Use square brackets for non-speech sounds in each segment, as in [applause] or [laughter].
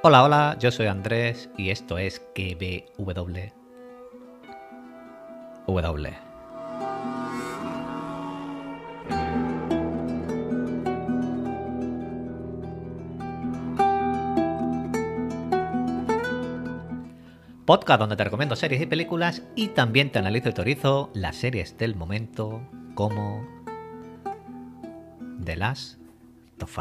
Hola, hola, yo soy Andrés y esto es KBW. W. Podcast donde te recomiendo series y películas y también te analizo y teorizo las series del momento como The Last of.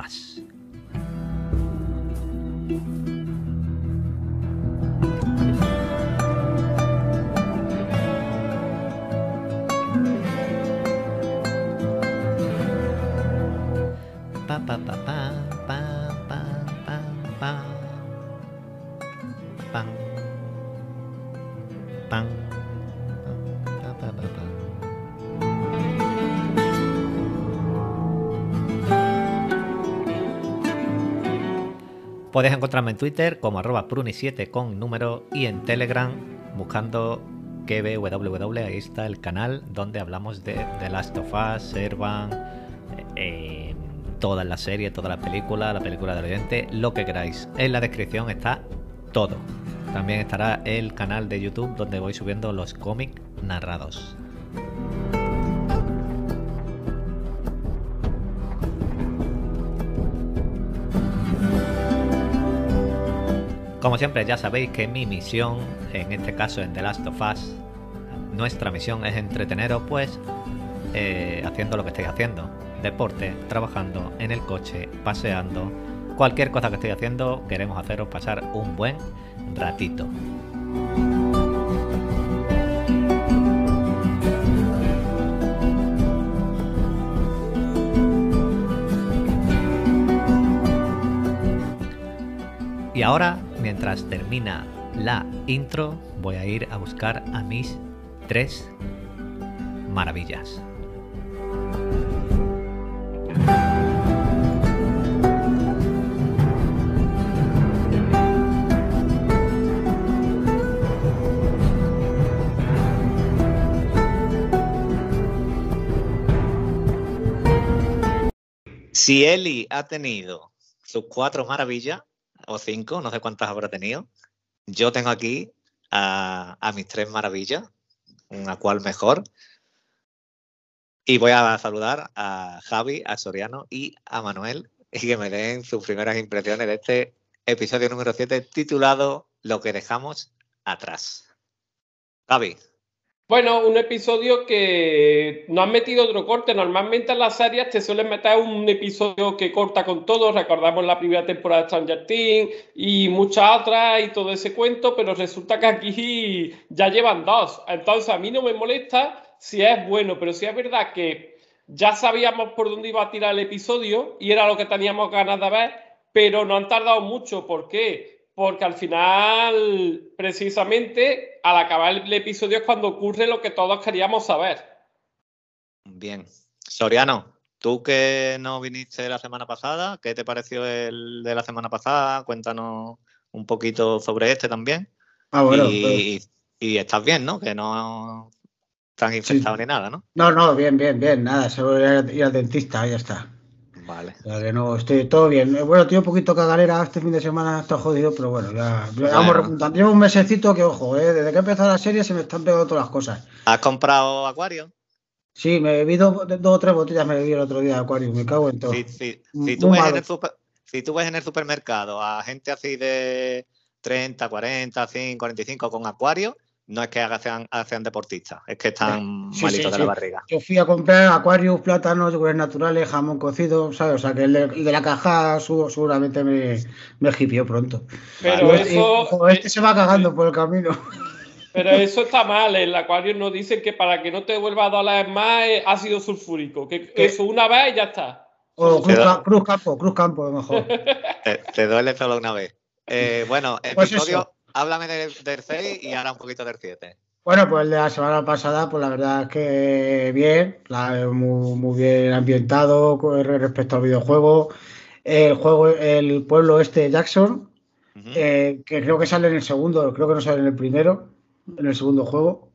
Puedes encontrarme en Twitter como arroba pruni7 con número y en Telegram buscando KBWW. Ahí está el canal donde hablamos de The Last of Us, Servan, eh, toda la serie, toda la película, la película del oyente, lo que queráis. En la descripción está todo. También estará el canal de YouTube donde voy subiendo los cómics narrados. Como siempre ya sabéis que mi misión, en este caso en The Last of Us, nuestra misión es entreteneros pues eh, haciendo lo que estéis haciendo. Deporte, trabajando, en el coche, paseando, cualquier cosa que estéis haciendo, queremos haceros pasar un buen ratito. Y ahora, mientras termina la intro, voy a ir a buscar a mis tres maravillas. Si Eli ha tenido sus cuatro maravillas, o cinco, no sé cuántas habrá tenido, yo tengo aquí a, a mis tres maravillas, una cual mejor. Y voy a saludar a Javi, a Soriano y a Manuel y que me den sus primeras impresiones de este episodio número 7 titulado Lo que dejamos atrás. Javi. Bueno, un episodio que no han metido otro corte. Normalmente en las series te suelen meter un episodio que corta con todo. Recordamos la primera temporada de Stranger Things y muchas otras y todo ese cuento, pero resulta que aquí ya llevan dos. Entonces a mí no me molesta si es bueno, pero si es verdad que ya sabíamos por dónde iba a tirar el episodio y era lo que teníamos ganas de ver, pero no han tardado mucho. ¿Por qué? Porque al final, precisamente, al acabar el episodio es cuando ocurre lo que todos queríamos saber. Bien. Soriano, tú que no viniste la semana pasada, ¿qué te pareció el de la semana pasada? Cuéntanos un poquito sobre este también. Ah, bueno. y, pues... y, estás bien, ¿no? Que no estás infectado sí. ni nada, ¿no? No, no, bien, bien, bien. Nada, se voy a ir al dentista, ya está. Vale. O sea que no, estoy todo bien. Bueno, tío, un poquito cagalera este fin de semana, está jodido, pero bueno, ya vamos repuntando. Llevo un mesecito que, ojo, ¿eh? desde que empezó la serie se me están pegando todas las cosas. ¿Has comprado acuario? Sí, me bebí dos, dos o tres botellas, me bebí el otro día de acuario, me cago en todo. Sí. Si, tú ves en el super, si tú ves en el supermercado a gente así de 30, 40, 5, 45 con acuario, no es que sean, sean deportistas, es que están sí, malitos sí, de sí. la barriga. Yo fui a comprar acuarios, plátanos, yogures naturales, jamón cocido, ¿sabes? O sea, que el de, el de la caja seguramente me, me hipió pronto. Pero vale. eso... Y, este se va cagando por el camino. Pero eso está mal, el acuario nos dicen que para que no te vuelva a doler más es ácido sulfúrico, que ¿Qué? eso una vez y ya está. O cruz, cruz, Campo, Cruz Campo, a lo mejor. [laughs] te, te, duele solo una vez. Eh, bueno, pues episodio, eso. Háblame del, del 6 y ahora un poquito del 7. Bueno, pues el de la semana pasada, pues la verdad es que bien, la, muy, muy, bien ambientado respecto al videojuego. El juego, el pueblo este de Jackson, uh -huh. eh, que creo que sale en el segundo, creo que no sale en el primero, en el segundo juego,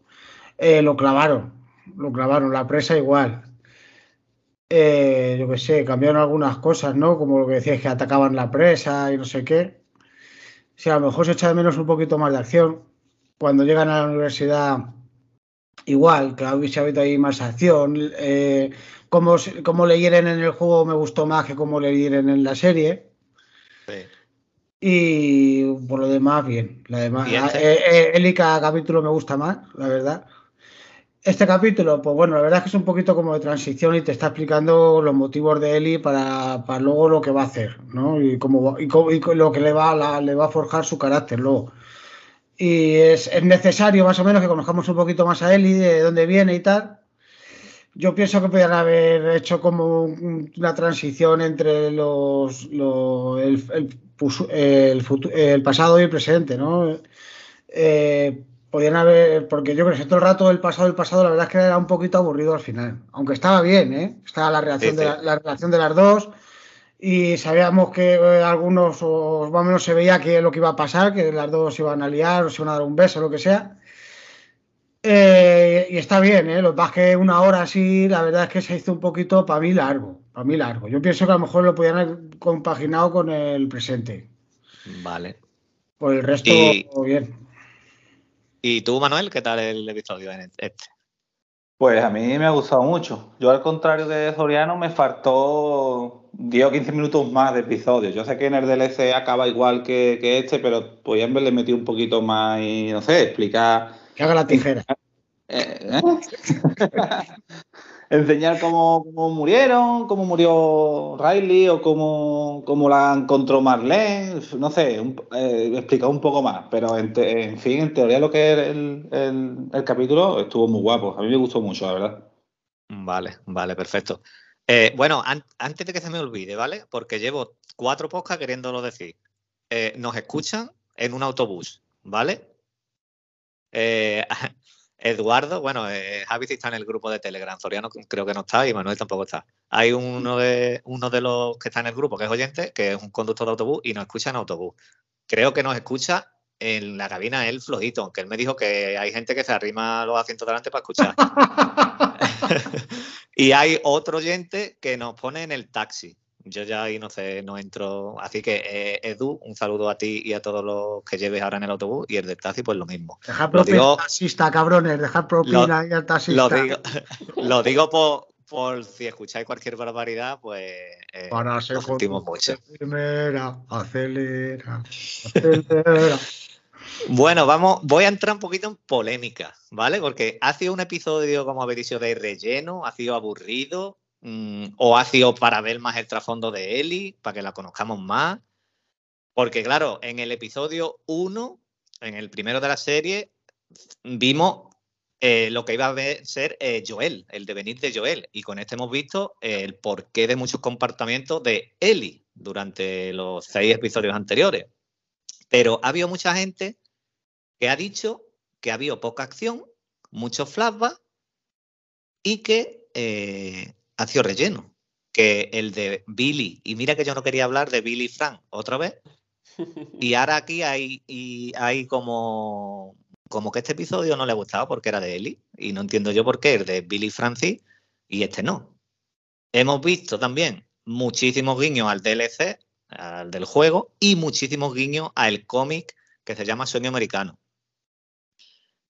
eh, lo clavaron, lo clavaron, la presa igual. Eh, yo qué sé, cambiaron algunas cosas, ¿no? Como lo que decías que atacaban la presa y no sé qué. Si a lo mejor se echa de menos un poquito más de acción. Cuando llegan a la universidad, igual, que habéis habido ahí más acción. Eh, como, como le hieren en el juego me gustó más que como le hieren en la serie. Sí. Y por lo demás, bien. La demás, eh, eh, capítulo me gusta más, la verdad. Este capítulo, pues bueno, la verdad es que es un poquito como de transición y te está explicando los motivos de Eli para, para luego lo que va a hacer, ¿no? Y, cómo, y, lo que le va, le va a forjar su carácter luego. Y es, es, necesario más o menos que conozcamos un poquito más a Eli, de dónde viene y tal. Yo pienso que podrían haber hecho como una transición entre los, el, el, el, pasado y el presente, ¿no? Eh, podían haber, porque yo creo que todo el rato el pasado, el pasado, la verdad es que era un poquito aburrido al final, aunque estaba bien, ¿eh? Estaba la, reacción De la, relación de las dos y sabíamos que eh, algunos, o más o menos se veía que lo que iba a pasar, que las dos se iban a liar o se iban a dar un beso, lo que sea. Eh, y está bien, ¿eh? Lo que que una hora así, la verdad es que se hizo un poquito para mí largo, para mí largo. Yo pienso que a lo mejor lo podían haber compaginado con el presente. Vale. Por el resto, bien. ¿Y tú, Manuel, qué tal el episodio en este? Pues a mí me ha gustado mucho. Yo, al contrario de Soriano, me faltó 10 o 15 minutos más de episodio. Yo sé que en el DLC acaba igual que, este, pero podían haberle metido un poquito más y, no sé, explicar. Que haga la tijera. Eh, ¿eh? [laughs] enseñar cómo, murieron, cómo murió Riley o cómo, la encontró Marlene, no sé, eh, explicar un poco más, pero en, fin, en teoría lo que es el, capítulo estuvo muy guapo, a mí me gustó mucho, la verdad. Vale, vale, perfecto. Eh, bueno, antes de que se me olvide, ¿vale? Porque llevo cuatro podcasts queriéndolo decir. Eh, nos escuchan en un autobús, ¿vale? Eh, [laughs] Eduardo, bueno, eh, Javi está en el grupo de Telegram, Soriano creo que no está y Manuel tampoco está. Hay uno de, uno de los que está en el grupo que es oyente, que es un conductor de autobús y nos escucha en autobús. Creo que nos escucha en la cabina él flojito, aunque él me dijo que hay gente que se arrima los asientos delante para escuchar. [laughs] [laughs] y hay otro oyente que nos pone en el taxi yo ya ahí no sé, no entro. Así que, eh, Edu, un saludo a ti y a todos los que lleves ahora en el autobús y el del taxi, pues lo mismo. Dejar propina al taxista, cabrones, dejar propina ahí al taxista. Lo digo, [laughs] por, si escucháis cualquier barbaridad, pues. Eh, Para ser mucho. Primera, acelera, [laughs] acelera. Bueno, vamos, voy a entrar un poquito en polémica, ¿vale? Porque ha sido un episodio, como habéis dicho, de relleno, ha sido aburrido, Mm, o ha sido para ver más el trasfondo de Ellie, para que la conozcamos más. Porque claro, en el episodio 1, en el primero de la serie, vimos eh, lo que iba a ser eh, Joel, el devenir de Joel. Y con este hemos visto el porqué de muchos comportamientos de Ellie durante los seis episodios anteriores. Pero ha habido mucha gente que ha dicho que ha habido poca acción, muchos flashbacks y que eh, ha sido relleno. Que el de Billy, y mira que yo no quería hablar de Billy Frank otra vez. Y [laughs] ahora aquí hay, y hay como, como que este episodio no le ha gustado porque era de Ellie. Y no entiendo yo por qué el de Billy Francis y este no. Hemos visto también muchísimos guiños al DLC, al del juego, y muchísimos guiños al cómic que se llama Sueño Americano.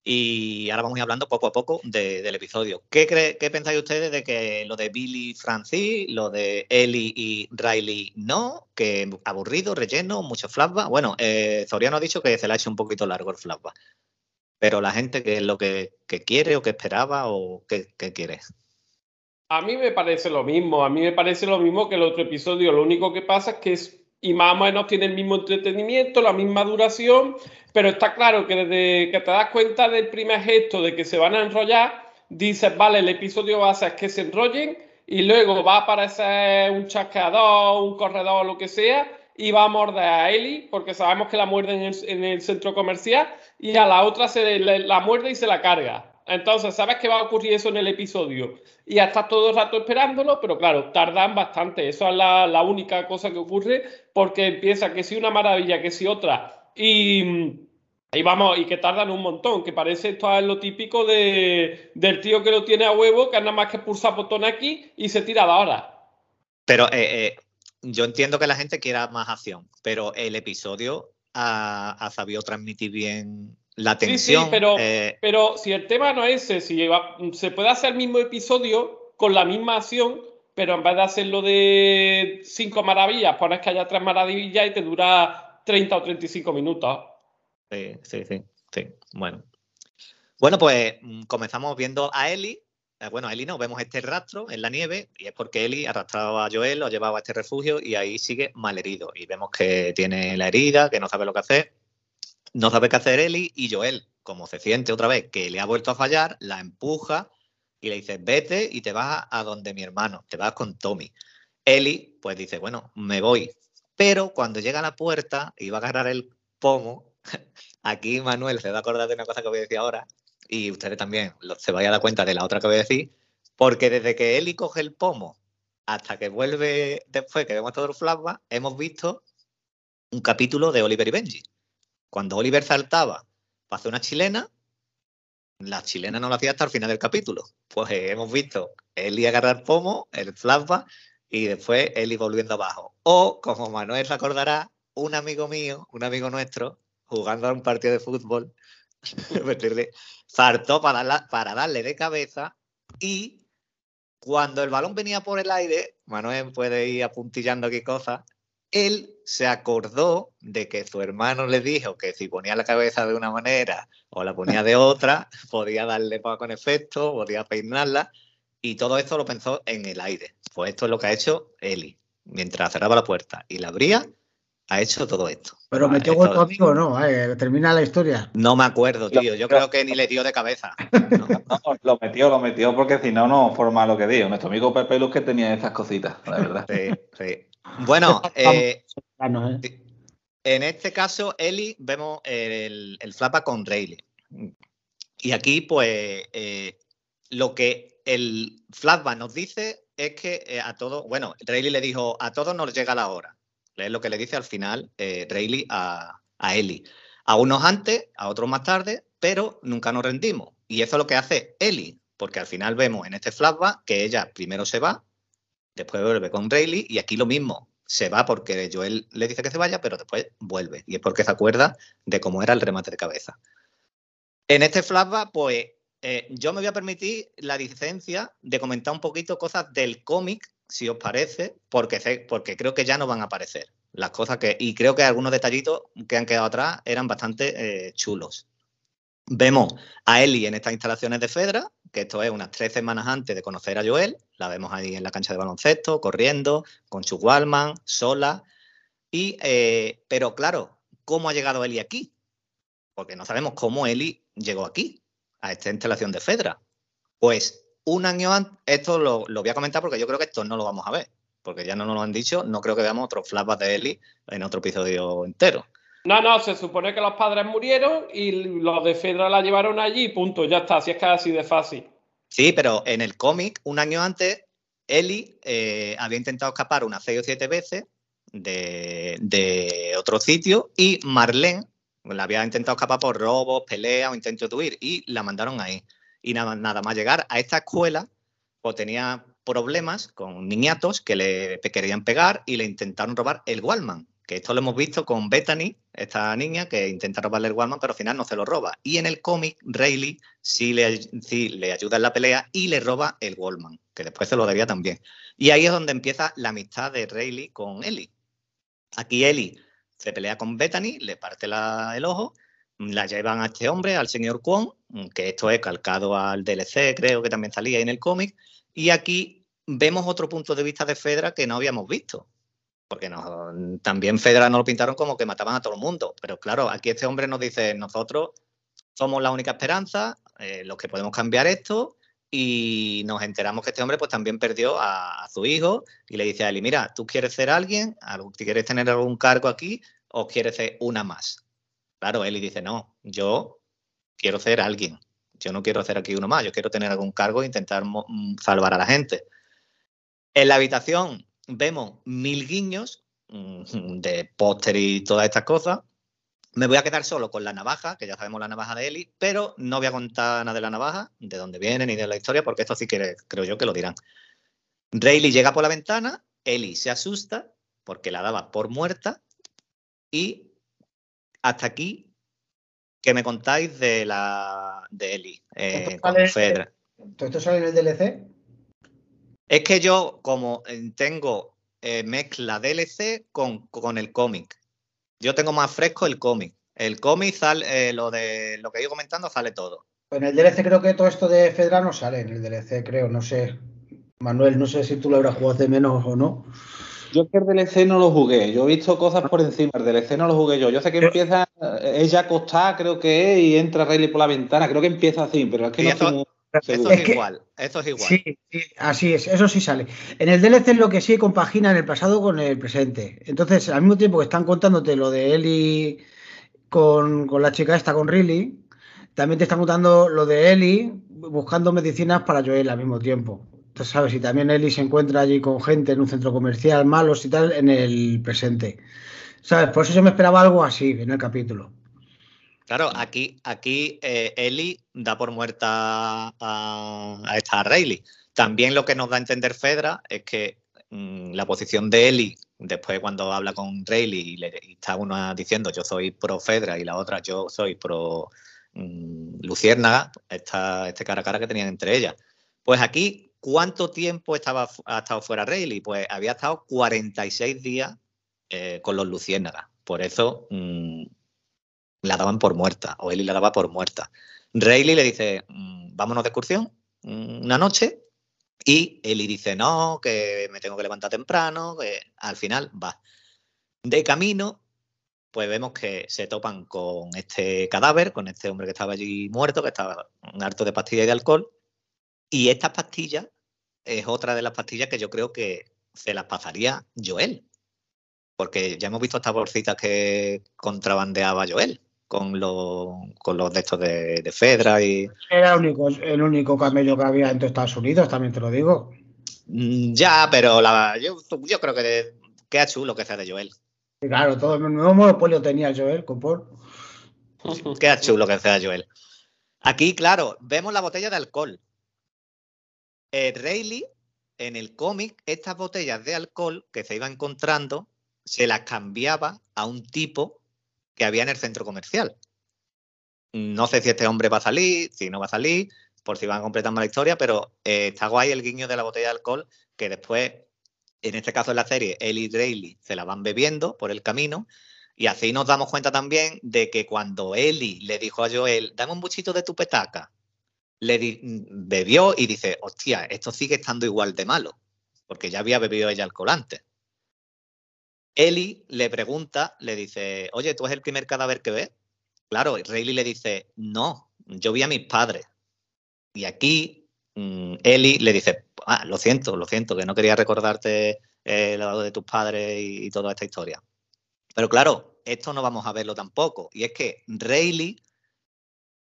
Y ahora vamos a ir hablando poco a poco del episodio. ¿Qué, ¿Qué pensáis ustedes de que lo de Billy Francis, lo de Ellie y Riley no? Que aburrido, relleno, mucho flashback. Bueno, eh, Zoriano ha dicho que se le ha hecho un poquito largo el flashback. Pero la gente, ¿qué es lo que, quiere o que esperaba o qué, qué quiere? A mí me parece lo mismo. A mí me parece lo mismo que el otro episodio. Lo único que pasa es que es y más o menos tiene el mismo entretenimiento, la misma duración, pero está claro que desde que te das cuenta del primer gesto de que se van a enrollar, dices, vale, el episodio va a ser que se enrollen y luego va a aparecer un chasqueador, un corredor, lo que sea, y va a morder a Eli, porque sabemos que la muerde en el, centro comercial, y a la otra se la muerde y se la carga. Entonces, sabes que va a ocurrir eso en el episodio y ya estás todo el rato esperándolo, pero claro, tardan bastante. Eso es la, única cosa que ocurre porque empieza que si una maravilla, que si otra. Y, vamos, y que tardan un montón, que parece esto es lo típico de, del tío que lo tiene a huevo, que nada más que pulsa botón aquí y se tira la hora. Pero eh, eh, yo entiendo que la gente quiera más acción, pero el episodio ha, ha sabido transmitir bien la Sí, sí, tensión. pero, eh, pero si el tema no es ese, si va- se puede hacer el mismo episodio con la misma acción, pero en vez de hacerlo de cinco maravillas, pones que haya tres maravillas y te dura 30 o 35 minutos. Sí, sí, sí, sí. Bueno. Bueno, pues mm, comenzamos viendo a Ellie. Eh, bueno, a Ellie no, vemos este rastro en la nieve y es porque Ellie arrastraba a Joel, lo llevaba a este refugio y ahí sigue malherido. Y vemos que tiene la herida, que no sabe lo que hacer. No sabe qué hacer Ellie y Joel, como se siente otra vez que le ha vuelto a fallar, la empuja y le dice, vete y te vas a donde mi hermano, te vas con Tommy. Ellie, pues dice, bueno, me voy. Pero cuando llega a la puerta y va a agarrar el pomo, [laughs] aquí Manuel se va a acordar de una cosa que voy a decir ahora y ustedes también se vayan a dar cuenta de la otra que voy a decir, porque desde que Eli coge el pomo hasta que vuelve después, que vemos todo el flashback, hemos visto un capítulo de Oliver y Benji. Cuando Oliver saltaba para hacer una chilena, la chilena no lo hacía hasta el final del capítulo. Pues eh, hemos visto Eli agarrar pomo, el flashback, y después Eli volviendo abajo. O, como Manuel se acordará, un amigo mío, un amigo nuestro, jugando a un partido de fútbol, [laughs] saltó para, darla- para darle de cabeza y cuando el balón venía por el aire, Manuel puede ir apuntillando aquí cosas, él se acordó de que su hermano le dijo que si ponía la cabeza de una manera o la ponía de otra, [laughs] podía darle pa- con efecto, podía peinarla, y todo esto lo pensó en el aire. Pues esto es lo que ha hecho Eli. Mientras cerraba la puerta y la abría, ha hecho todo esto. Pero metió gol tu amigo, ¿no? Eh, termina la historia. No me acuerdo, tío. Yo creo que ni le dio de cabeza. [laughs] No. No, lo metió, lo metió porque si no, no forma lo que digo. Nuestro amigo Pepe Luz que tenía esas cositas, la verdad. Sí, sí. Bueno, eh, no, ¿eh? en este caso, Eli, vemos el, el flashback con Rayleigh. Y aquí, pues, eh, lo que el flashback nos dice es que eh, a todos, bueno, Rayleigh le dijo, a todos nos llega la hora. Es lo que le dice al final eh, Rayleigh a, a Ellie. A unos antes, a otros más tarde, pero nunca nos rendimos. Y eso es lo que hace Ellie, porque al final vemos en este flashback que ella primero se va, después vuelve con Rayleigh, y aquí lo mismo. Se va porque Joel le dice que se vaya, pero después vuelve. Y es porque se acuerda de cómo era el remate de cabeza. En este flashback, pues eh, yo me voy a permitir la licencia de comentar un poquito cosas del cómic, si os parece, porque, porque creo que ya no van a aparecer. Las cosas que. Y creo que algunos detallitos que han quedado atrás eran bastante eh, chulos. Vemos a Ellie en estas instalaciones de Fedra, que esto es unas tres semanas antes de conocer a Joel. La vemos ahí en la cancha de baloncesto, corriendo, con su Wallman, sola. Y, eh, pero claro, ¿cómo ha llegado Ellie aquí? Porque no sabemos cómo Ellie llegó aquí, a esta instalación de Fedra. Pues un año antes, esto lo, lo voy a comentar porque yo creo que esto no lo vamos a ver, porque ya no nos lo han dicho, no creo que veamos otros flashbacks de Ellie en otro episodio entero. No, no, se supone que los padres murieron y los de Fedra la llevaron allí punto, ya está, así es así de fácil. Sí, pero en el cómic, un año antes, Ellie eh, había intentado escapar unas seis o siete veces de, otro sitio y Marlene la había intentado escapar por robos, peleas o intentos de huir y la mandaron ahí. Y nada, nada más llegar a esta escuela, pues tenía problemas con niñatos que le querían pegar y le intentaron robar el Wallman. Que esto lo hemos visto con Bethany, esta niña que intenta robarle el Wallman, pero al final no se lo roba. Y en el cómic, Rayleigh sí le, sí le ayuda en la pelea y le roba el Wallman, que después se lo debía también. Y ahí es donde empieza la amistad de Rayleigh con Ellie. Aquí Ellie se pelea con Bethany, le parte el ojo, la llevan a este hombre, al señor Kwon, que esto es calcado al DLC, creo que también salía ahí en el cómic, y aquí vemos otro punto de vista de Fedra que no habíamos visto. Porque también Fedra nos lo pintaron como que mataban a todo el mundo. Pero claro, aquí este hombre nos dice, nosotros somos la única esperanza, eh, los que podemos cambiar esto, y nos enteramos que este hombre pues también perdió a, su hijo y le dice a Eli, mira, ¿tú quieres ser alguien? ¿Algo- ¿Quieres tener algún cargo aquí o quieres ser una más? Claro, Eli dice, no, yo quiero ser alguien. Yo no quiero ser aquí uno más, yo quiero tener algún cargo e intentar mm, salvar a la gente. En la habitación vemos mil guiños mm, de póster y todas estas cosas. Me voy a quedar solo con la navaja, que ya sabemos la navaja de Eli, pero no voy a contar nada de la navaja, de dónde viene ni de la historia, porque esto sí que creo yo que lo dirán. Rayleigh llega por la ventana, Eli se asusta porque la daba por muerta y hasta aquí, ¿qué me contáis de la de Eli eh, ¿Esto con Fedra? ¿Todo esto sale en el DLC? Es que yo, como eh, tengo eh, mezcla DLC con, con el cómic, yo tengo más fresco el cómic. El cómic sale, eh, lo de lo que he ido comentando, sale todo. En el DLC creo que todo esto de Fedra no sale en el DLC, creo, no sé. Manuel, no sé si tú lo habrás jugado de menos o no. Yo es que el DLC no lo jugué, yo he visto cosas por encima, el DLC no lo jugué yo. Yo sé que Yo- empieza ella acostada, creo que es, y entra Rayleigh por la ventana, creo que empieza así, pero es que no eso- estoy muy Eso es, Es que- igual, eso es igual. Sí, sí, así es, eso sí sale. En el DLC lo que sí compagina en el pasado con el presente. Entonces, al mismo tiempo que están contándote lo de Ellie con, con la chica esta, con Riley, también te están contando lo de Ellie buscando medicinas para Joel al mismo tiempo. Entonces, sabes, y también Ellie se encuentra allí con gente en un centro comercial, malos y tal, en el presente. ¿Sabes? Por eso yo me esperaba algo así en el capítulo. Claro, aquí, aquí eh, Ellie da por muerta a, a esta Rayleigh. También lo que nos da a entender Fedra es que mm, la posición de Ellie, después cuando habla con Rayleigh y, le, y está una diciendo yo soy pro Fedra y la otra yo soy pro mm, Luciérnaga, esta, este cara a cara que tenían entre ellas. Pues aquí, ¿cuánto tiempo estaba, ha estado fuera Rayleigh? Pues había estado 46 días eh, con los Luciérnagas. Por eso mm, la daban por muerta, o Ellie la daba por muerta. Rayleigh le dice, "Mm, vámonos de excursión mm, una noche, y Ellie dice, no, que me tengo que levantar temprano, que al final va. De camino, pues vemos que se topan con este cadáver, con este hombre que estaba allí muerto, que estaba harto de pastillas y de alcohol, y estas pastillas es otra de las pastillas que yo creo que se las pasaría Joel. Porque ya hemos visto estas bolsitas que contrabandeaba Joel con los, con los de estos de, de Fedra y. Era el único, el único camello que había en Estados Unidos, también te lo digo. Mm, Ya, pero la, yo, yo creo que queda chulo que sea de Joel. Claro, todo el nuevo monopolio tenía Joel con Paul. [laughs] Queda chulo que sea Joel. Aquí, claro, vemos la botella de alcohol. Eh, Rayleigh, en el cómic, estas botellas de alcohol que se iba encontrando, se las cambiaba a un tipo que había en el centro comercial. No sé si este hombre va a salir, si no va a salir, por si van completando la historia, pero eh, está guay el guiño de la botella de alcohol que después, en este caso en la serie, él y Rayleigh se la van bebiendo por el camino y así nos damos cuenta también de que cuando Ellie le dijo a Joel, dame un buchito de tu petaca, le bebió y dice, hostia, esto sigue estando igual de malo, porque ya había bebido ella alcohol antes. Ellie le pregunta, le dice, oye, ¿tú es el primer cadáver que ves? Claro, y Rayleigh le dice, no, yo vi a mis padres. Y aquí mm, Ellie le dice, ah, lo siento, lo siento, que no quería recordarte eh, lo de tus padres y- y toda esta historia. Pero claro, esto no vamos a verlo tampoco. Y es que Rayleigh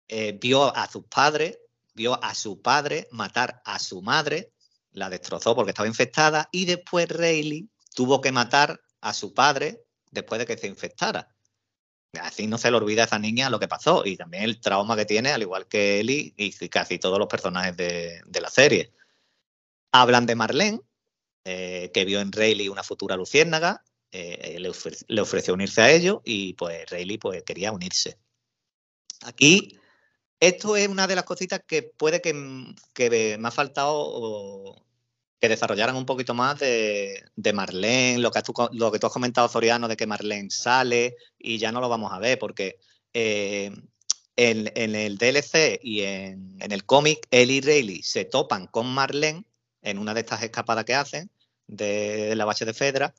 eh, vio a sus padres, vio a su padre matar a su madre, la destrozó porque estaba infectada, y después Rayleigh tuvo que matar a su padre después de que se infectara. Así no se le olvida a esa niña lo que pasó y también el trauma que tiene, al igual que Ellie y casi todos los personajes de, la serie. Hablan de Marlene, eh, que vio en Rayleigh una futura luciérnaga, eh, le, le ofreció unirse a ellos y pues Rayleigh pues, quería unirse. Aquí, esto es una de las cositas que puede que, que me ha faltado que desarrollaran un poquito más de, Marlene, lo que, tú, has comentado, Soriano, de que Marlene sale y ya no lo vamos a ver porque eh, en, el DLC y en, el cómic, Ellie y Rayleigh se topan con Marlene en una de estas escapadas que hacen de, la base de Fedra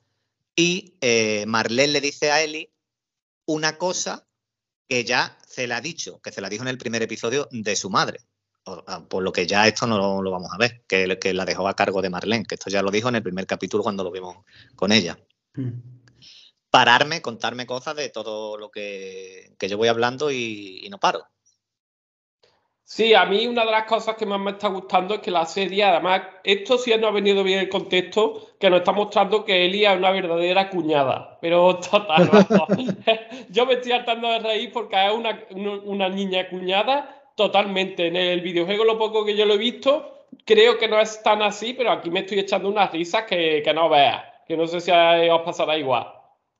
y eh, Marlene le dice a Ellie una cosa que ya se le ha dicho, que se la dijo en el primer episodio de su madre. Ah, Por lo que ya esto no lo, lo vamos a ver, que, que la dejó a cargo de Marlene, que esto ya lo dijo en el primer capítulo cuando lo vimos con ella. Pararme, contarme cosas de todo lo que, que yo voy hablando y, y no paro. Sí, a mí una de las cosas que más me está gustando es que la serie, además, esto sí no ha venido bien el contexto, que nos está mostrando que Elia es una verdadera cuñada, pero [laughs] total. [laughs] Yo me estoy hartando de reír porque es una, una niña cuñada totalmente. En el videojuego, lo poco que yo lo he visto, creo que no es tan así, pero aquí me estoy echando unas risas que, que no veas, que no sé si a- os pasará igual.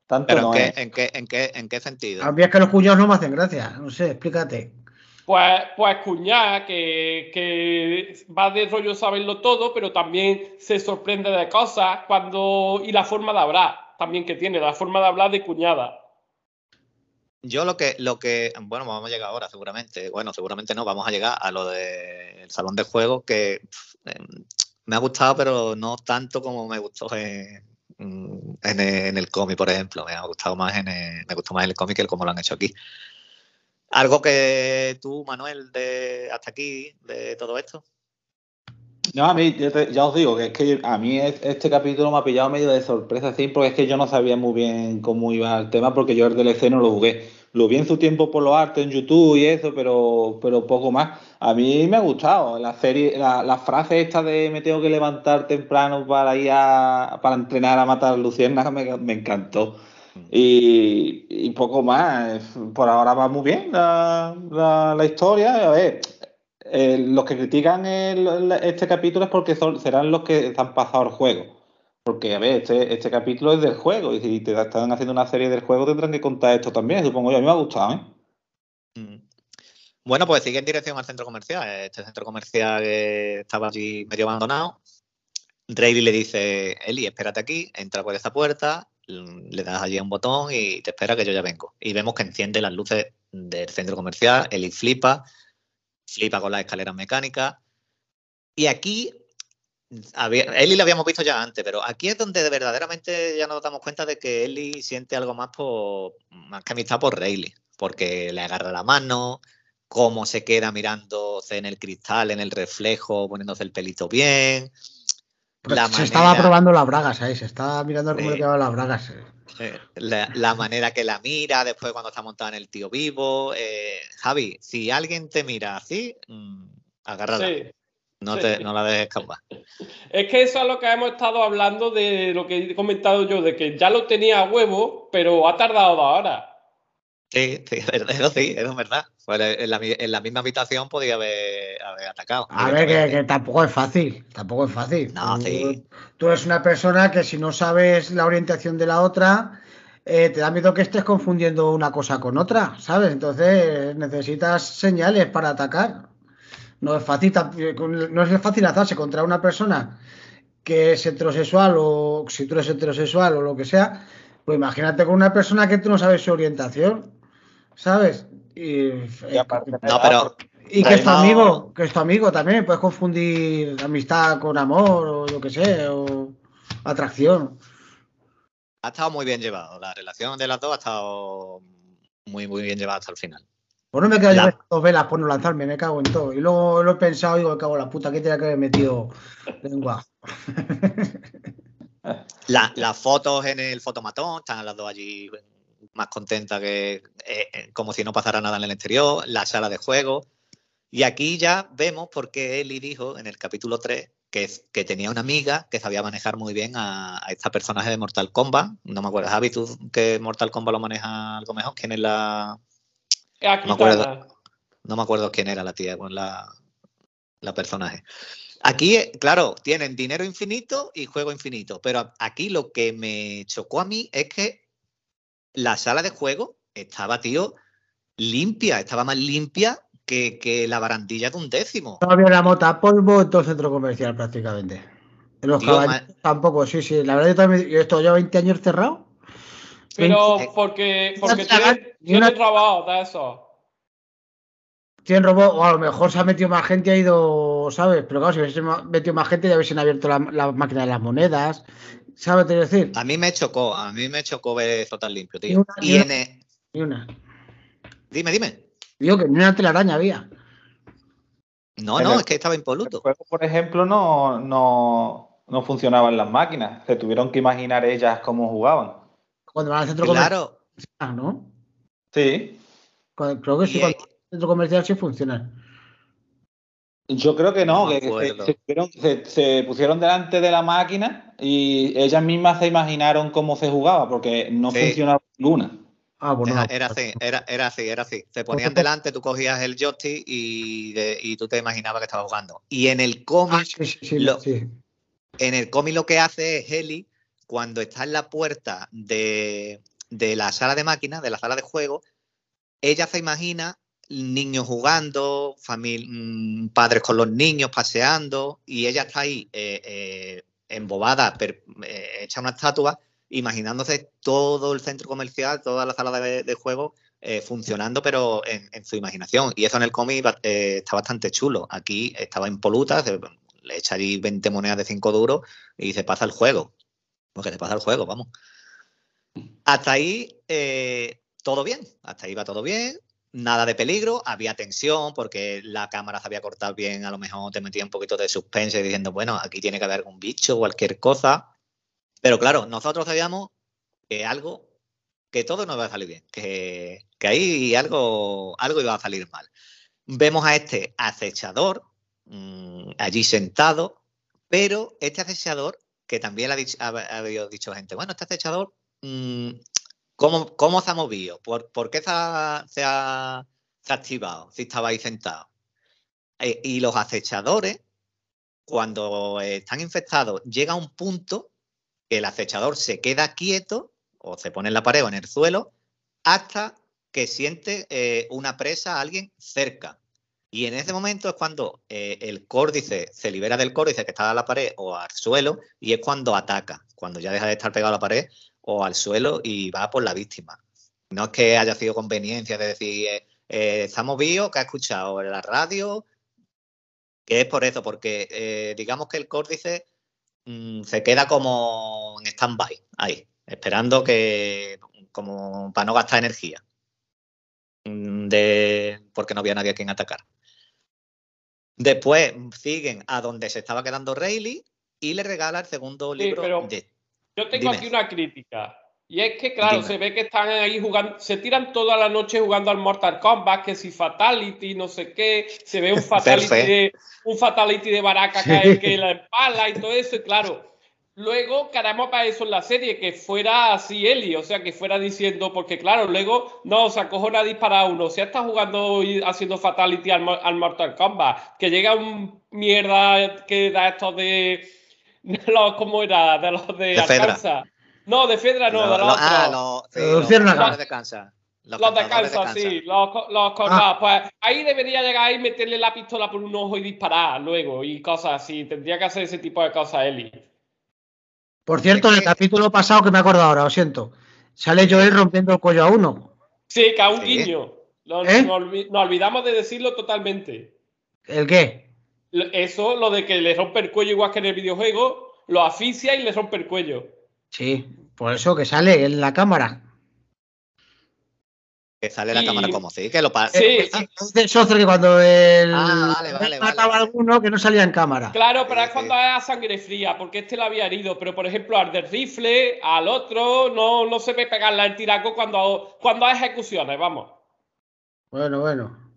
Tanto ¿Pero no en, es. qué, en, qué, en, qué, en qué sentido? A mí es que los cuñados no me hacen gracia. No sé, explícate. Pues, pues cuñada, que, que va de rollo saberlo todo, pero también se sorprende de cosas cuando. y la forma de hablar también que tiene, la forma de hablar de cuñada. Yo lo que, lo que, bueno, vamos a llegar ahora seguramente, bueno, seguramente no, vamos a llegar a lo del salón de juego que em, me ha gustado, pero no tanto como me gustó en, en, el, en el cómic, por ejemplo, me ha gustado más en el, me gustó más en el cómic que el como lo han hecho aquí. Algo que tú, Manuel, de hasta aquí, de todo esto. No, a mí, ya, te- ya os digo que es que a mí es- este capítulo me ha pillado medio de sorpresa, sí, porque es que yo no sabía muy bien cómo iba el tema, porque yo el DLC no lo jugué. Lo vi en su tiempo por los artes en YouTube y eso, pero, pero poco más. A mí me ha gustado la serie, la, la frase esta de me tengo que levantar temprano para ir a, para entrenar a matar luciérnagas me, me encantó. Y, poco más. Por ahora va muy bien la- la historia. A ver, eh, los que critican el- el- este capítulo es porque serán los que están pasados al juego. Porque, a ver, este, este capítulo es del juego. Y si te están haciendo una serie del juego, tendrán que contar esto también, supongo yo. A mí me ha gustado, ¿eh? Mm. Bueno, pues sigue en dirección al centro comercial. Este centro comercial que estaba allí medio abandonado. Rayleigh le dice, Eli, espérate aquí, entra por esta puerta, mm, le das allí un botón y te espera que yo ya vengo. Y vemos que enciende las luces del centro comercial, Eli flipa, flipa con las escaleras mecánicas. Y aquí, Eli lo habíamos visto ya antes, pero aquí es donde verdaderamente ya nos damos cuenta de que Eli siente algo más por, más que amistad por Rayleigh, porque le agarra la mano, cómo se queda mirándose en el cristal, en el reflejo, poniéndose el pelito bien. La se manera- estaba probando las bragas ahí, se estaba mirando cómo Sí. le quedaban las bragas. eh. Eh, la, la manera que la mira, después cuando está montada en el tío vivo. eh, Javi, si alguien te mira así, mm, agárrala. Sí. No, sí. te, no la dejes escapar. [laughs] Es que eso es lo que hemos estado hablando de lo que he comentado yo, de que ya lo tenía a huevo, pero ha tardado dos horas. Sí, sí, [laughs] eso sí, eso es verdad. Pues en, la, en la misma habitación podía haber, haber atacado. A ver, que, tampoco es fácil, tampoco es fácil. No, tú, sí. tú eres una persona que si no sabes la orientación de la otra, eh, te da miedo que estés confundiendo una cosa con otra, ¿sabes? Entonces necesitas señales para atacar. No es fácil, eh, no es fácil hacerse contra una persona que es heterosexual o si tú eres heterosexual o lo que sea, pues imagínate con una persona que tú no sabes su orientación, ¿sabes? Y, Y aparte- No, pero y que es tu amigo, que es tu amigo también, puedes confundir amistad con amor o yo que sé, o atracción. ha estado muy bien llevado. La relación de las dos ha estado muy, muy bien llevada hasta el final. Pues no me quedo La- dos velas por no lanzarme, me cago en todo. Y luego lo he pensado y digo, cago en la puta, que tenía que haber metido lengua. [laughs] La- las fotos en el fotomatón, están las dos allí más contentas que eh, eh, como si no pasara nada en el exterior, la sala de juego. Y aquí ya vemos por qué Eli dijo en el capítulo 3 que, que tenía una amiga que sabía manejar muy bien a, a este personaje de Mortal Kombat. No me acuerdo, Javi, tú que Mortal Kombat lo maneja algo mejor. ¿Quién es la.? Es aquí Me acuerdo. No me acuerdo quién era la tía con la, la personaje. Aquí, eh, claro, tienen dinero infinito y juego infinito, pero aquí lo que me chocó a mí es que la sala de juego estaba, tío, limpia, estaba más limpia que, que la barandilla de un décimo. No había una mota polvo en todo el centro comercial prácticamente. En los Tío, caballos tampoco, sí, sí. La verdad yo también, yo esto llevo 20 años cerrado. Pero Eh, porque, porque tragar tiene, trabajo de eso. Tienen robó, o a lo mejor se ha metido más gente y ha ido, ¿sabes? Pero claro, si hubiese ma- metido más gente ya hubiesen abierto la, la máquina de las monedas. ¿Sabes qué quiero decir? A mí me chocó, a mí me chocó ver eso tan limpio, Ni tío. una- Y ni en el- Ni una. Dime, dime. Digo que ni una telaraña había. No, no, el- es que estaba El impoluto. juego, por ejemplo, no, no, no funcionaban las máquinas. Se tuvieron que imaginar ellas cómo jugaban. Cuando van al centro comercial, Claro. ¿no? Sí. Cuando- Creo que sí, Y- cuando van al centro comercial sí funcionan. Yo creo que no, No me que se, acuerdo. se tuvieron- se- se pusieron delante de la máquina y ellas mismas se imaginaron cómo se jugaba, porque no Sí. funcionaba ninguna. Ah, bueno. Era, era así, era, era así, era así. Se ponían Pues- delante, tú cogías el joystick y, de- y tú te imaginabas que estabas jugando. Y en el Ah, cómic, sí, sí, lo- sí. en el cómic lo que hace es Heli, cuando está en la puerta de, de la sala de máquinas, de la sala de juego, ella se imagina niños jugando, mm, padres con los niños paseando, y ella está ahí eh, eh, embobada, eh, hecha una estatua, imaginándose todo el centro comercial, toda la sala de, juego funcionando, pero en, su imaginación. Y eso en el cómic está bastante chulo. Aquí estaba impoluta, le echa allí 20 monedas de 5 duros y se pasa el juego. Porque se pasa el juego, vamos. Hasta ahí todo bien, hasta ahí va todo bien nada de peligro, había tensión porque la cámara se había cortado bien, a lo mejor te metía un poquito de suspense diciendo, bueno, aquí tiene que haber algún bicho, cualquier cosa. Pero claro, nosotros sabíamos que algo, que todo no iba a salir bien, que, ahí algo, algo iba a salir mal. Vemos a este acechador mm, allí sentado, pero este acechador, que también ha dicho, dicho gente, bueno, este acechador mm, ¿Cómo, se ha movido? ¿Por, qué se ha, activado si estaba ahí sentado? Eh, y los acechadores, cuando están infectados, llega un punto que el acechador se queda quieto o se pone en la pared o en el suelo hasta que siente eh, una presa a alguien cerca. Y en ese momento es cuando eh, el córdice se libera del córdice que está a la pared o al suelo y es cuando ataca, cuando ya deja de estar pegado a la pared o al suelo y va por la víctima. No es que haya sido conveniencia de decir, eh, eh, estamos vivos, que ha escuchado en la radio, que es por eso, porque eh, digamos que el córdice mm, se queda como en stand-by, ahí, esperando que, como para no gastar energía, mm, de, porque no había nadie a quien atacar. Después siguen a donde se estaba quedando Rayleigh y le regala el segundo libro de yo tengo aquí una crítica. Y es que, claro, se ve que están ahí jugando, se tiran toda la noche jugando al Mortal Kombat, que si Fatality, no sé qué, se ve un [laughs] Fatality, de, un fatality de Baraka caer que la espalda y todo eso, y claro. Luego queremos para eso en la serie, que fuera así Eli, o sea, que fuera diciendo, porque claro, luego no, se acojona a disparar uno, o sea, está jugando y haciendo Fatality al, al Mortal Kombat, que llega un mierda que da esto de [laughs] los, ¿cómo era? De los de, de No, de Fedra no, de los Ah, los, sí, los, los de Kansas. Los, los de Kansas, sí, los, los ah. Pues ahí debería llegar y meterle la pistola por un ojo y disparar luego y cosas así. Tendría que hacer ese tipo de cosas, Eli. Por cierto, en el capítulo pasado que me acuerdo ahora, lo siento, sale Joel rompiendo el cuello a uno. Sí, que a un guiño. ¿Eh? nos olvidamos de decirlo totalmente. ¿El qué? Eso, lo de que le rompe el cuello igual que en el videojuego, lo asfixia y le rompe el cuello. Sí, por eso que sale en la cámara. Que sale la cámara como sí, que lo pasa. Sí, es que cuando el ah, mataba a alguno que no salía en cámara. Claro, pero es cuando es a sangre fría, porque este lo había herido. Pero por ejemplo, al del rifle, al otro, no, no se ve pegarle el tiraco cuando, cuando hay ejecuciones, vamos. Bueno, bueno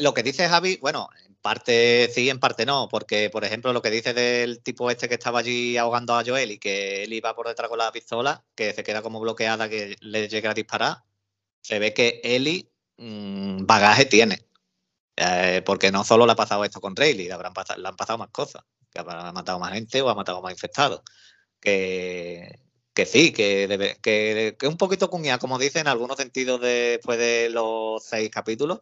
lo que dice Javi, bueno, en parte sí, en parte no, porque por ejemplo lo que dice del tipo este que estaba allí ahogando a Joel y que él iba por detrás con la pistola, que se queda como bloqueada, que le llega a disparar, se ve que Eli mm, bagaje tiene. Eh, porque no solo le ha pasado esto con Rayleigh, le, habrán pasado, le han pasado más cosas, que ha matado más gente o ha matado más infectados. Que, que sí, que, debe, que, que un poquito cuñada, como dice en algunos sentidos después de los seis capítulos,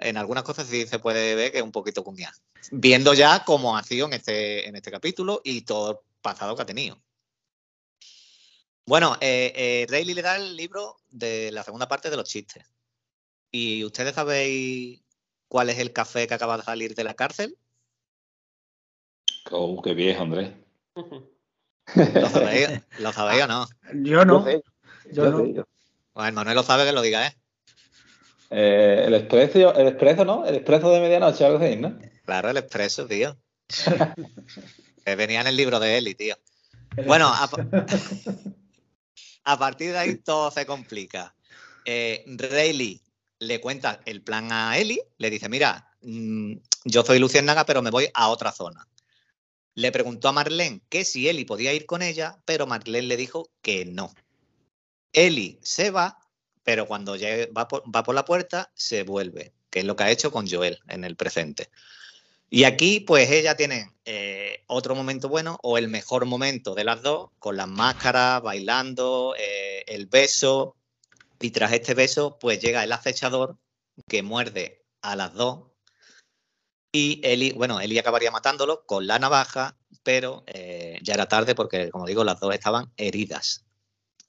en algunas cosas sí se puede ver que es un poquito cuñado. Viendo ya cómo ha sido en este, en este capítulo y todo el pasado que ha tenido. Bueno, eh, eh, Rayleigh le da el libro de la segunda parte de los chistes. ¿Y ustedes sabéis cuál es el café que acaba de salir de la cárcel? Oh, qué viejo, Andrés. ¿Lo sabéis, o no? Yo no. Yo, no. Bueno, Manuel lo sabe que lo diga, ¿eh? Eh, el expreso, el expreso, ¿no? El expreso de medianoche, algo así, ¿no? Claro, el expreso, tío. [laughs] venía en el libro de Eli, tío. bueno, [laughs] a, partir de ahí todo se complica. Eh, Rayleigh le cuenta el plan a Eli, le dice, mira, mm, yo soy Luciérnaga, pero me voy a otra zona. Le preguntó a Marlene que si Eli podía ir con ella, pero Marlene le dijo que no. Eli se va pero cuando va, por, la puerta se vuelve, que es lo que ha hecho con Joel en el presente. Y aquí, pues ella tiene eh, otro momento bueno o el mejor momento de las dos, con las máscaras, bailando, eh, el beso. Y tras este beso, pues llega el acechador que muerde a las dos. Y Eli, bueno, Eli acabaría matándolo con la navaja, pero eh, ya era tarde porque, como digo, las dos estaban heridas.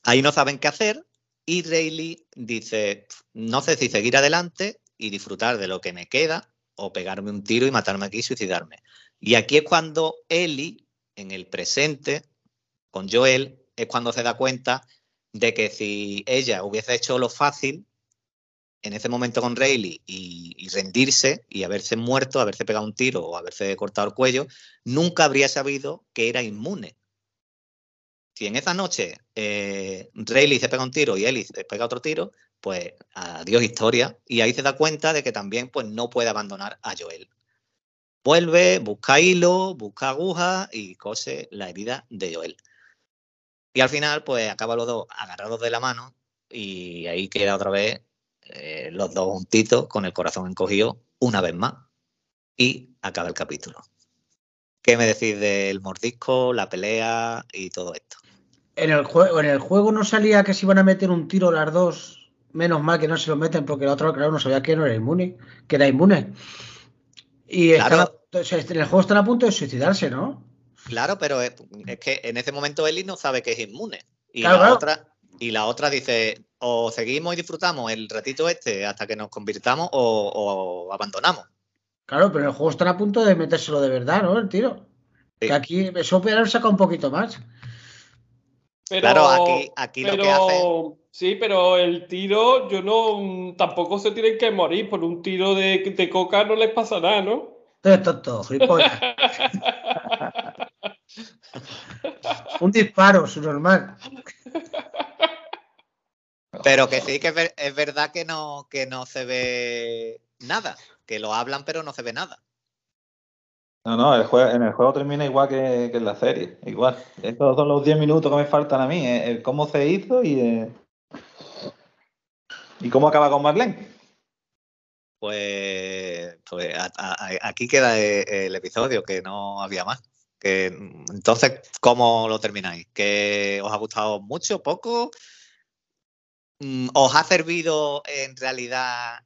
Ahí no saben qué hacer y Rayleigh dice, no sé si seguir adelante y disfrutar de lo que me queda o pegarme un tiro y matarme aquí y suicidarme. Y aquí es cuando Ellie, en el presente, con Joel, es cuando se da cuenta de que si ella hubiese hecho lo fácil, en ese momento con Rayleigh y, rendirse y haberse muerto, haberse pegado un tiro o haberse cortado el cuello, nunca habría sabido que era inmune. Si en esa noche eh, Rayleigh se pega un tiro y Ellie se pega otro tiro, pues adiós historia. Y ahí se da cuenta de que también pues, no puede abandonar a Joel. Vuelve, busca hilo, busca aguja y cose la herida de Joel. Y al final, pues acaba los dos agarrados de la mano y ahí queda otra vez eh, los dos juntitos con el corazón encogido una vez más. Y acaba el capítulo. ¿Qué me decís del mordisco, la pelea y todo esto? En el, juego, en el juego no salía que se iban a meter un tiro las dos. Menos mal que no se lo meten porque la otra, claro, no sabía que no era inmune, que era inmune. Y en el juego están a punto de suicidarse, ¿no? Claro, pero es, que en ese momento Eli no sabe que es inmune. Y, la Otra, y la otra dice, o seguimos y disfrutamos el ratito este hasta que nos convirtamos o, abandonamos. Claro, pero en el juego están a punto de metérselo de verdad, ¿no? El tiro. Que aquí eso puede saca un poquito más. Claro, aquí, aquí lo que hace. Sí, pero el tiro, yo no. Tampoco se tienen que morir. Por un tiro de, de coca no les pasa nada, ¿no? Esto es tonto, [laughs] un disparo, su normal. Pero que sí que es, verdad que no, que no se ve nada. Que lo hablan, pero no se ve nada. No, no, en el juego termina igual que, en la serie. Igual. Estos son los 10 minutos que me faltan a mí. Eh, cómo se hizo y, eh, y cómo acaba con Marlene. Pues, pues aquí queda eh, el, episodio, que no había más. Entonces, ¿cómo lo termináis? ¿Que os ha gustado mucho, poco? Mm, ¿Os ha servido en realidad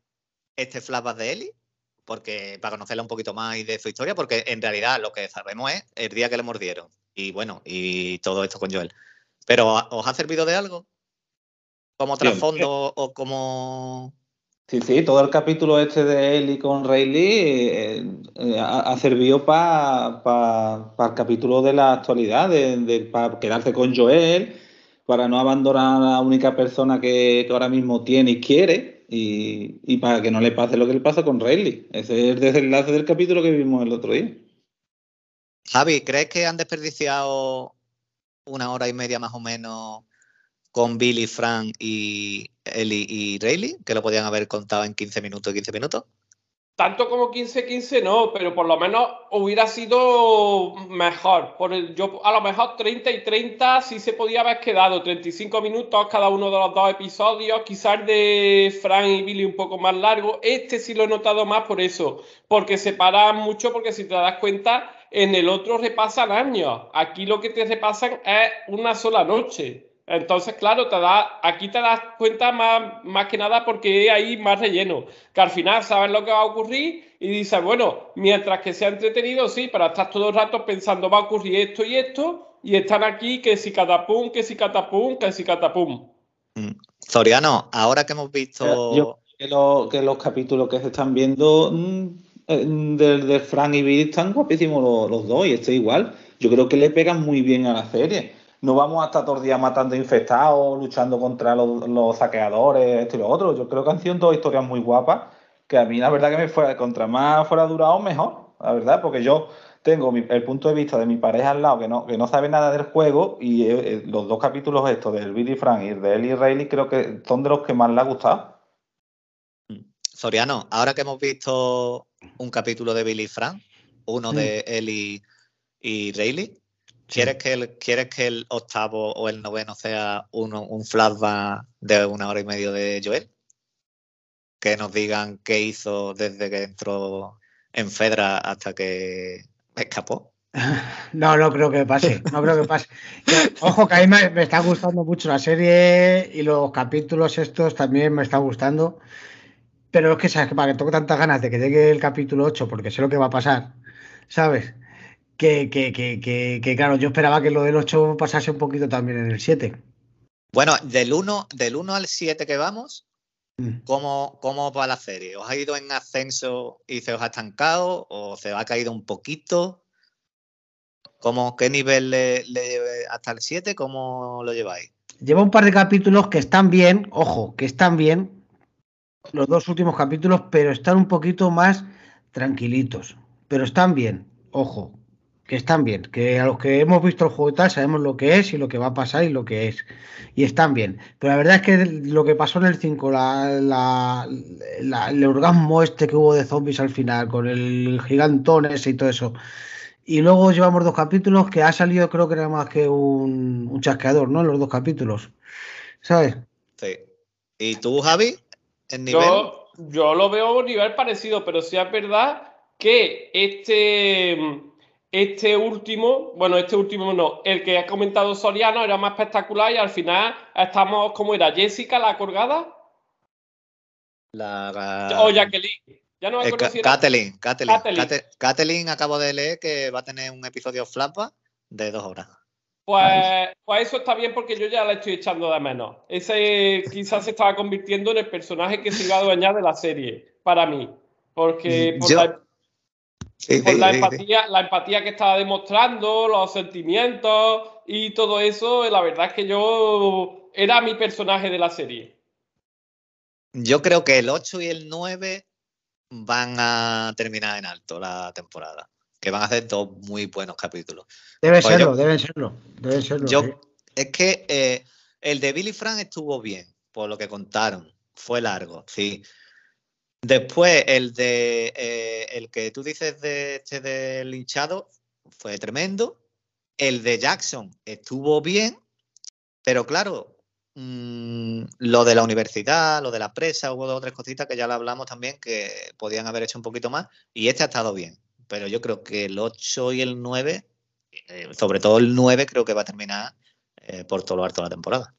este flashback de Eli? Porque para conocerla un poquito más y de su historia, porque en realidad lo que sabemos es el día que le mordieron. Y bueno, y todo esto con Joel. Pero ¿os ha servido de algo? ¿Como trasfondo o como Sí, sí, todo el capítulo este de Eli con Rayleigh eh, eh, ha, servido para el capítulo de la actualidad, de, para quedarse con Joel, para no abandonar a la única persona que, ahora mismo tiene y quiere, y, para que no le pase lo que le pasa con Rayleigh. Ese es el desenlace del capítulo que vimos el otro día. Javi, ¿crees que han desperdiciado una hora y media más o menos con Billy, Frank y Ellie y Rayleigh, que lo podían haber contado en 15 minutos, 15 minutos. Tanto como 15-15 no, pero por lo menos hubiera sido mejor. Por el, yo a lo mejor 30 y 30 sí se podía haber quedado. 35 minutos cada uno de los dos episodios. Quizás de Frank y Billy un poco más largo. Este sí lo he notado más por eso. Porque se paran mucho, porque si te das cuenta, en el otro repasan años. Aquí lo que te repasan es una sola noche. Entonces, claro, te da, aquí te das cuenta más, más que nada porque hay ahí más relleno. Que al final sabes lo que va a ocurrir y dices, bueno, mientras que sea entretenido, sí, pero estás todo el rato pensando va a ocurrir esto y esto, y están aquí que si catapum, que si catapum, que si catapum. Mm. Soriano, ahora que hemos visto. Yo que, que los capítulos que se están viendo mm, eh, de, Frank y Bill están guapísimos los, los dos y esto igual. Yo creo que le pegan muy bien a la serie no vamos a estar todos los días matando infectados, luchando contra los, saqueadores, esto y lo otro. Yo creo que han sido dos historias muy guapas, que a mí la verdad que me fuera, contra más fuera durado, mejor, la verdad, porque yo tengo el punto de vista de mi pareja al lado que no, que no sabe nada del juego y eh, eh, los dos capítulos estos del Billy Frank y de Ellie Rayleigh creo que son de los que más le ha gustado. Mm. Soriano, ahora que hemos visto un capítulo de Billy Frank, uno de Ellie y Rayleigh, ¿Quieres, que el, ¿Quieres que el octavo o el noveno sea uno, un flashback de una hora y media de Joel? Que nos digan qué hizo desde que entró en Fedra hasta que escapó. [laughs] No, no creo que pase. No creo que pase. Ojo, que a mí me, me, está gustando mucho la serie y los capítulos estos también me están gustando. Pero es que, ¿sabes? Para que tengo tantas ganas de que llegue el capítulo 8, porque sé lo que va a pasar, ¿sabes? Que, que, que, que, que claro, yo esperaba que lo del 8 pasase un poquito también en el 7. Bueno, del 1, del 1 al 7 que vamos, Mm. ¿cómo, ¿cómo va la serie? ¿Os ha ido en ascenso y se os ha estancado? ¿O se os ha caído un poquito? ¿Cómo, ¿Qué nivel le, le lleve hasta el 7? ¿Cómo lo lleváis? Lleva un par de capítulos que están bien, ojo, que están bien, los dos últimos capítulos, pero están un poquito más tranquilitos. Pero están bien, ojo, que están bien, que a los que hemos visto el juego y tal sabemos lo que es y lo que va a pasar y lo que es. Y están bien. Pero la verdad es que lo que pasó en el 5, la, la, la, el orgasmo este que hubo de zombies al final, con el gigantón ese y todo eso. Y luego llevamos dos capítulos que ha salido, creo que era más que un, un chasqueador, ¿no? En los dos capítulos. ¿Sabes? Sí. ¿Y tú, Javi? ¿En nivel? Yo, yo lo veo a un nivel parecido, pero sí es verdad que este este último, bueno, este último no, el que ha comentado Soriano era más espectacular y al final estamos, ¿cómo era? ¿Jessica la colgada? La... O Jacqueline. Ya no me Eh, acuerdo si. Catelyn. Cate- Catelyn acabo de leer que va a tener un episodio flapa de dos horas. Pues, pues eso está bien porque yo ya la estoy echando de menos. Ese quizás se estaba convirtiendo en el personaje que se iba a adueñar de la serie, para mí. Porque por Yo- la, Sí, por sí, la sí, sí. empatía, la empatía que estaba demostrando, los sentimientos y todo eso, la verdad es que yo era mi personaje de la serie. Yo creo que el 8 y el 9 van a terminar en alto la temporada. Que van a ser dos muy buenos capítulos. Debe Pues serlo, yo- deben serlo. Deben serlo. Yo, sí. es que eh, el de Billy Frank estuvo bien, por lo que contaron. Fue largo, sí. Después, el de eh, el que tú dices de este del hinchado fue tremendo. El de Jackson estuvo bien, pero claro, mm, lo de la universidad, lo de la presa, hubo dos o tres cositas que ya lo hablamos también que podían haber hecho un poquito más. Y este ha estado bien. Pero yo creo que el 8 y el 9 eh, sobre todo el 9 creo que va a terminar eh, por todo lo alto de la temporada.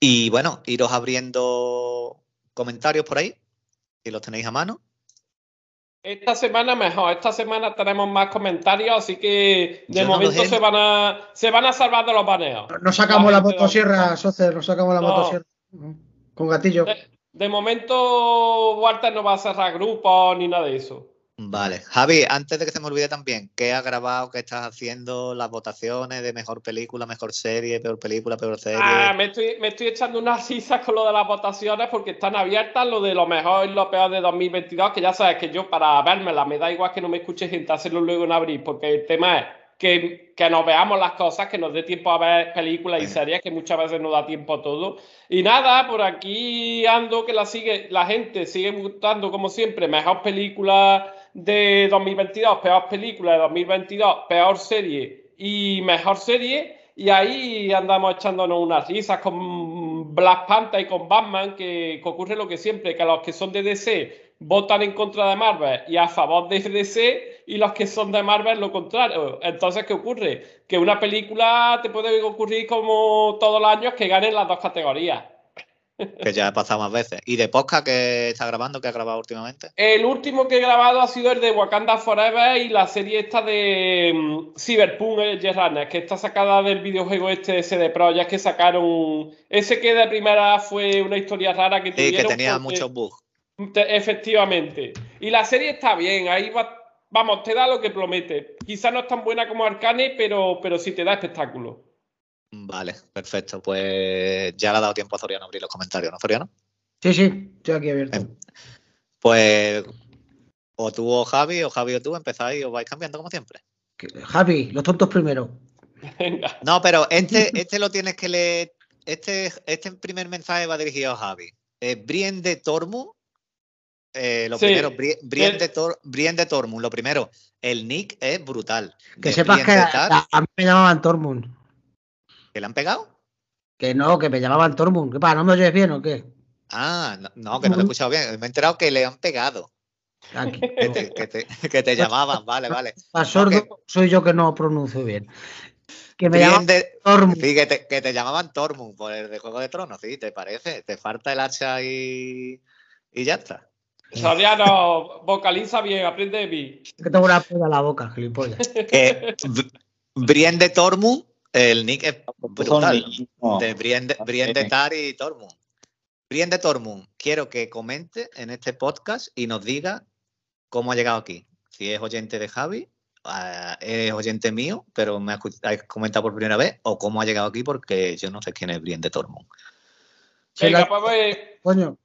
Y bueno, iros abriendo comentarios por ahí, si los tenéis a mano. Esta semana mejor, esta semana tenemos más comentarios, así que de Yo no momento se van a se van a salvar de los baneos. Nos sacamos la motosierra, Socer, nos sacamos la No. motosierra. Con gatillo. De, de momento, Walter no va a cerrar grupos ni nada de eso. Vale. Javi, antes de que se me olvide también, ¿qué has grabado? ¿Qué estás haciendo? Las votaciones de mejor película, mejor serie, peor película, peor serie. Ah, me estoy, me estoy echando unas risas con lo de las votaciones porque están abiertas lo de lo mejor y lo peor de 2022, que ya sabes que yo para vermela me da igual que no me escuche gente hacerlo luego en abril, porque el tema es que, que nos veamos las cosas, que nos dé tiempo a ver películas y series, que muchas veces no da tiempo a todo. Y nada, por aquí ando que la sigue, la gente sigue votando como siempre, mejor película de 2022, peor película de 2022, peor serie y mejor serie. Y ahí andamos echándonos unas risas con Black Panther y con Batman, que, que ocurre lo que siempre, que los que son de DC votan en contra de Marvel y a favor de DC, y los que son de Marvel lo contrario. Entonces, ¿qué ocurre? Que una película te puede ocurrir como todos los años que ganen las dos categorías. Que ya ha pasado más veces. ¿Y de podcast que está grabando, que ha grabado últimamente? El último que he grabado ha sido el de Wakanda Forever y la serie esta de mm, Cyberpunk Runner, que está sacada del videojuego este CD Projekt que sacaron. Ese que de primera fue una historia rara que Sí, que tuvieron tenía porque- muchos bugs. Te- Efectivamente. Y la serie está bien, ahí va, vamos, te da lo que promete. Quizá no es tan buena como Arcane, pero, pero sí te da espectáculo. Vale, perfecto. Pues ya le ha dado tiempo a Zoriano a abrir los comentarios, ¿no, Zoriano? Sí, sí, estoy aquí abierto. Em. Pues o tú o Javi, o Javi o tú empezáis y os vais cambiando como siempre. Javi, los tontos primero. Venga. No, pero este, este lo tienes que leer. Este, este primer mensaje va dirigido a Javi. Eh, Brien de Tormu. eh, lo Sí. primero, Bri- Brien, Eh. de Tor- Brien de Tormu. Lo primero, el nick es brutal. Que De sepas Brien que a, a mí me llamaban Tormund. ¿Que le han pegado? Que no, que me llamaban Tormund. ¿Qué pasa? ¿No me oyes bien o qué? Ah, no, no, que no te he escuchado bien. Me he enterado que le han pegado. Que te, que te- que te llamaban, vale, vale. Para No, sordo que- soy yo que no pronuncio bien. Que me llaman de- Tormund. Sí, que te, que te llamaban Tormund por el de Juego de Tronos, sí, ¿te parece? Te falta el hacha y, y ya está. Soriano, vocaliza bien, aprende de mí. Que tengo una polla en la boca, gilipollas. Que Brienne de Tormund, el nick es brutal. No. De Brienne de, Brienne de Tar y Tormund. Brienne de Tormund, quiero que comente en este podcast y nos diga cómo ha llegado aquí. Si es oyente de Javi, ah, es oyente mío, pero me ha, comentado por primera vez, o cómo ha llegado aquí porque yo no sé quién es Brienne de Tormund. Venga, pues, pues, Coño,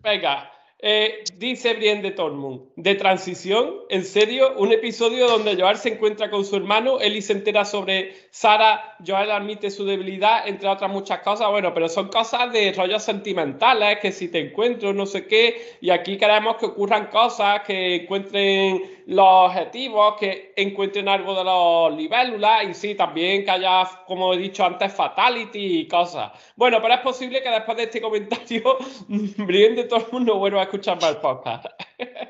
venga. Eh, dice Brienne de Tormund, de transición, en serio, un episodio donde Joel se encuentra con su hermano, Ellie se entera sobre Sara, Joel admite su debilidad, entre otras muchas cosas, bueno, pero son cosas de rollos sentimentales, que si te encuentro, no sé qué, y aquí queremos que ocurran cosas, que encuentren los objetivos, que encuentren algo de los libélulas, y sí, también que haya, como he dicho antes, fatality y cosas. Bueno, pero es posible que después de este comentario, [laughs] Brienne de Tormund no vuelva a escuchar más el podcast.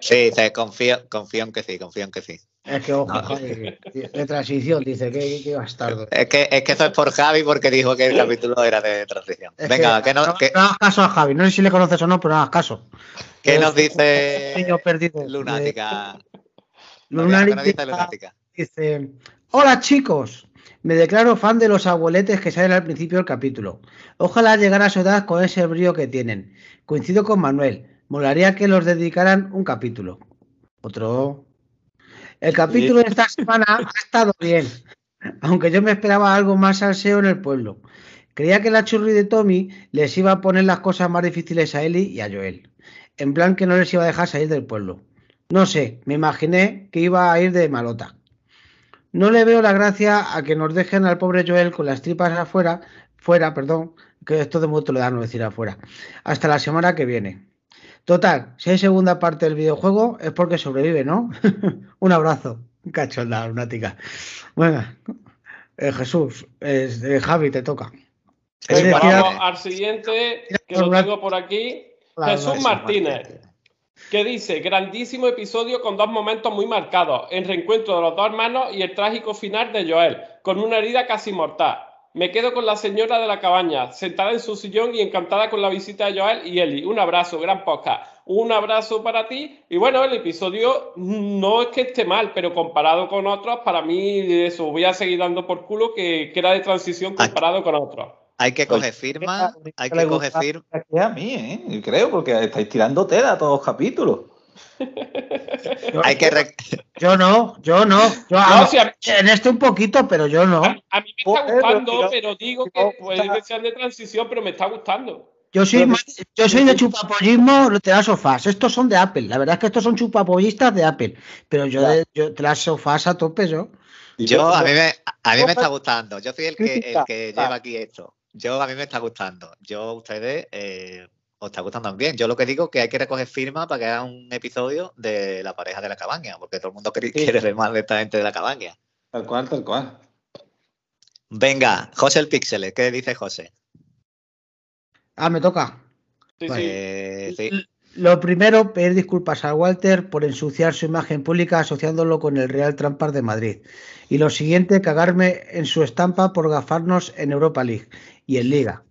Sí, sí, confío, confío en que sí, confío en que sí. es que ojo, No. Javi, de transición, dice, que, que bastardo. Es que, es que eso es por Javi porque dijo que el capítulo era de transición. Es Venga, ¿qué, nos, no, no hagas caso a Javi, no sé si le conoces o no, pero no hagas caso. qué nos dice. Lunática? Lunática. ¿Qué nos dice hola chicos, me declaro fan de los abueletes que salen al principio del capítulo. Ojalá llegara a su edad con ese brío que tienen. Coincido con Manuel, molaría que los dedicaran un capítulo. Otro. El capítulo de esta semana ha estado bien, aunque yo me esperaba algo más salseo en el pueblo. Creía que la churri de Tommy les iba a poner las cosas más difíciles a Ellie y a Joel. En plan que no les iba a dejar salir del pueblo. No sé, me imaginé que iba a ir de malota. No le veo la gracia a que nos dejen al pobre Joel con las tripas afuera, fuera, perdón, que esto de momento le da no decir afuera, hasta la semana que viene. Total, si hay segunda parte del videojuego es porque sobrevive, ¿no? [laughs] Un abrazo, cachonda, lunática. Bueno, eh, Jesús, es- eh, Javi, te toca. Venga, vamos al siguiente, que lo tengo por aquí. Jesús Martínez, que dice, grandísimo episodio con dos momentos muy marcados, el reencuentro de los dos hermanos y el trágico final de Joel, con una herida casi mortal. Me quedo con la señora de la cabaña, sentada en su sillón y encantada con la visita de Joel y Eli. Un abrazo, gran podcast. Un abrazo para ti. Y bueno, el episodio no es que esté mal, pero comparado con otros, para mí eso voy a seguir dando por culo que, que era de transición comparado con otros. Hay que coger firma, hay que coger firma. que a mí, ¿eh? Yo creo, porque estáis tirando tela a todos los capítulos. Yo, [laughs] Hay que re- yo no, yo no. Yo, No, ah, si a, en este un poquito, pero yo no. a- a mí me está gustando, pero- pero digo que puede que sean de transición, pero me está gustando. Yo soy, más- yo soy de chupapollismo de las sofás. Estos son de Apple. La verdad es que estos son chupapollistas de Apple. Pero yo de, yo de las sofás a tope, yo. Yo, a mí me, a mí me está gustando. Yo soy el que, el que va. lleva aquí esto. Yo, a mí me está gustando. Yo, a ustedes, eh, os está gustando también. Yo lo que digo es que hay que recoger firma para que haga un episodio de la pareja de la cabaña, porque todo el mundo quiere, Sí. quiere ver más de esta gente de la cabaña. Tal cual, tal cual. Venga, José el Píxeles, ¿qué dice José? Ah, me toca. Sí, sí. Pues, sí. Lo primero, pedir disculpas a Walter por ensuciar su imagen pública asociándolo con el Real Trampas de Madrid. Y lo siguiente, cagarme en su estampa por gafarnos en Europa League y en Liga.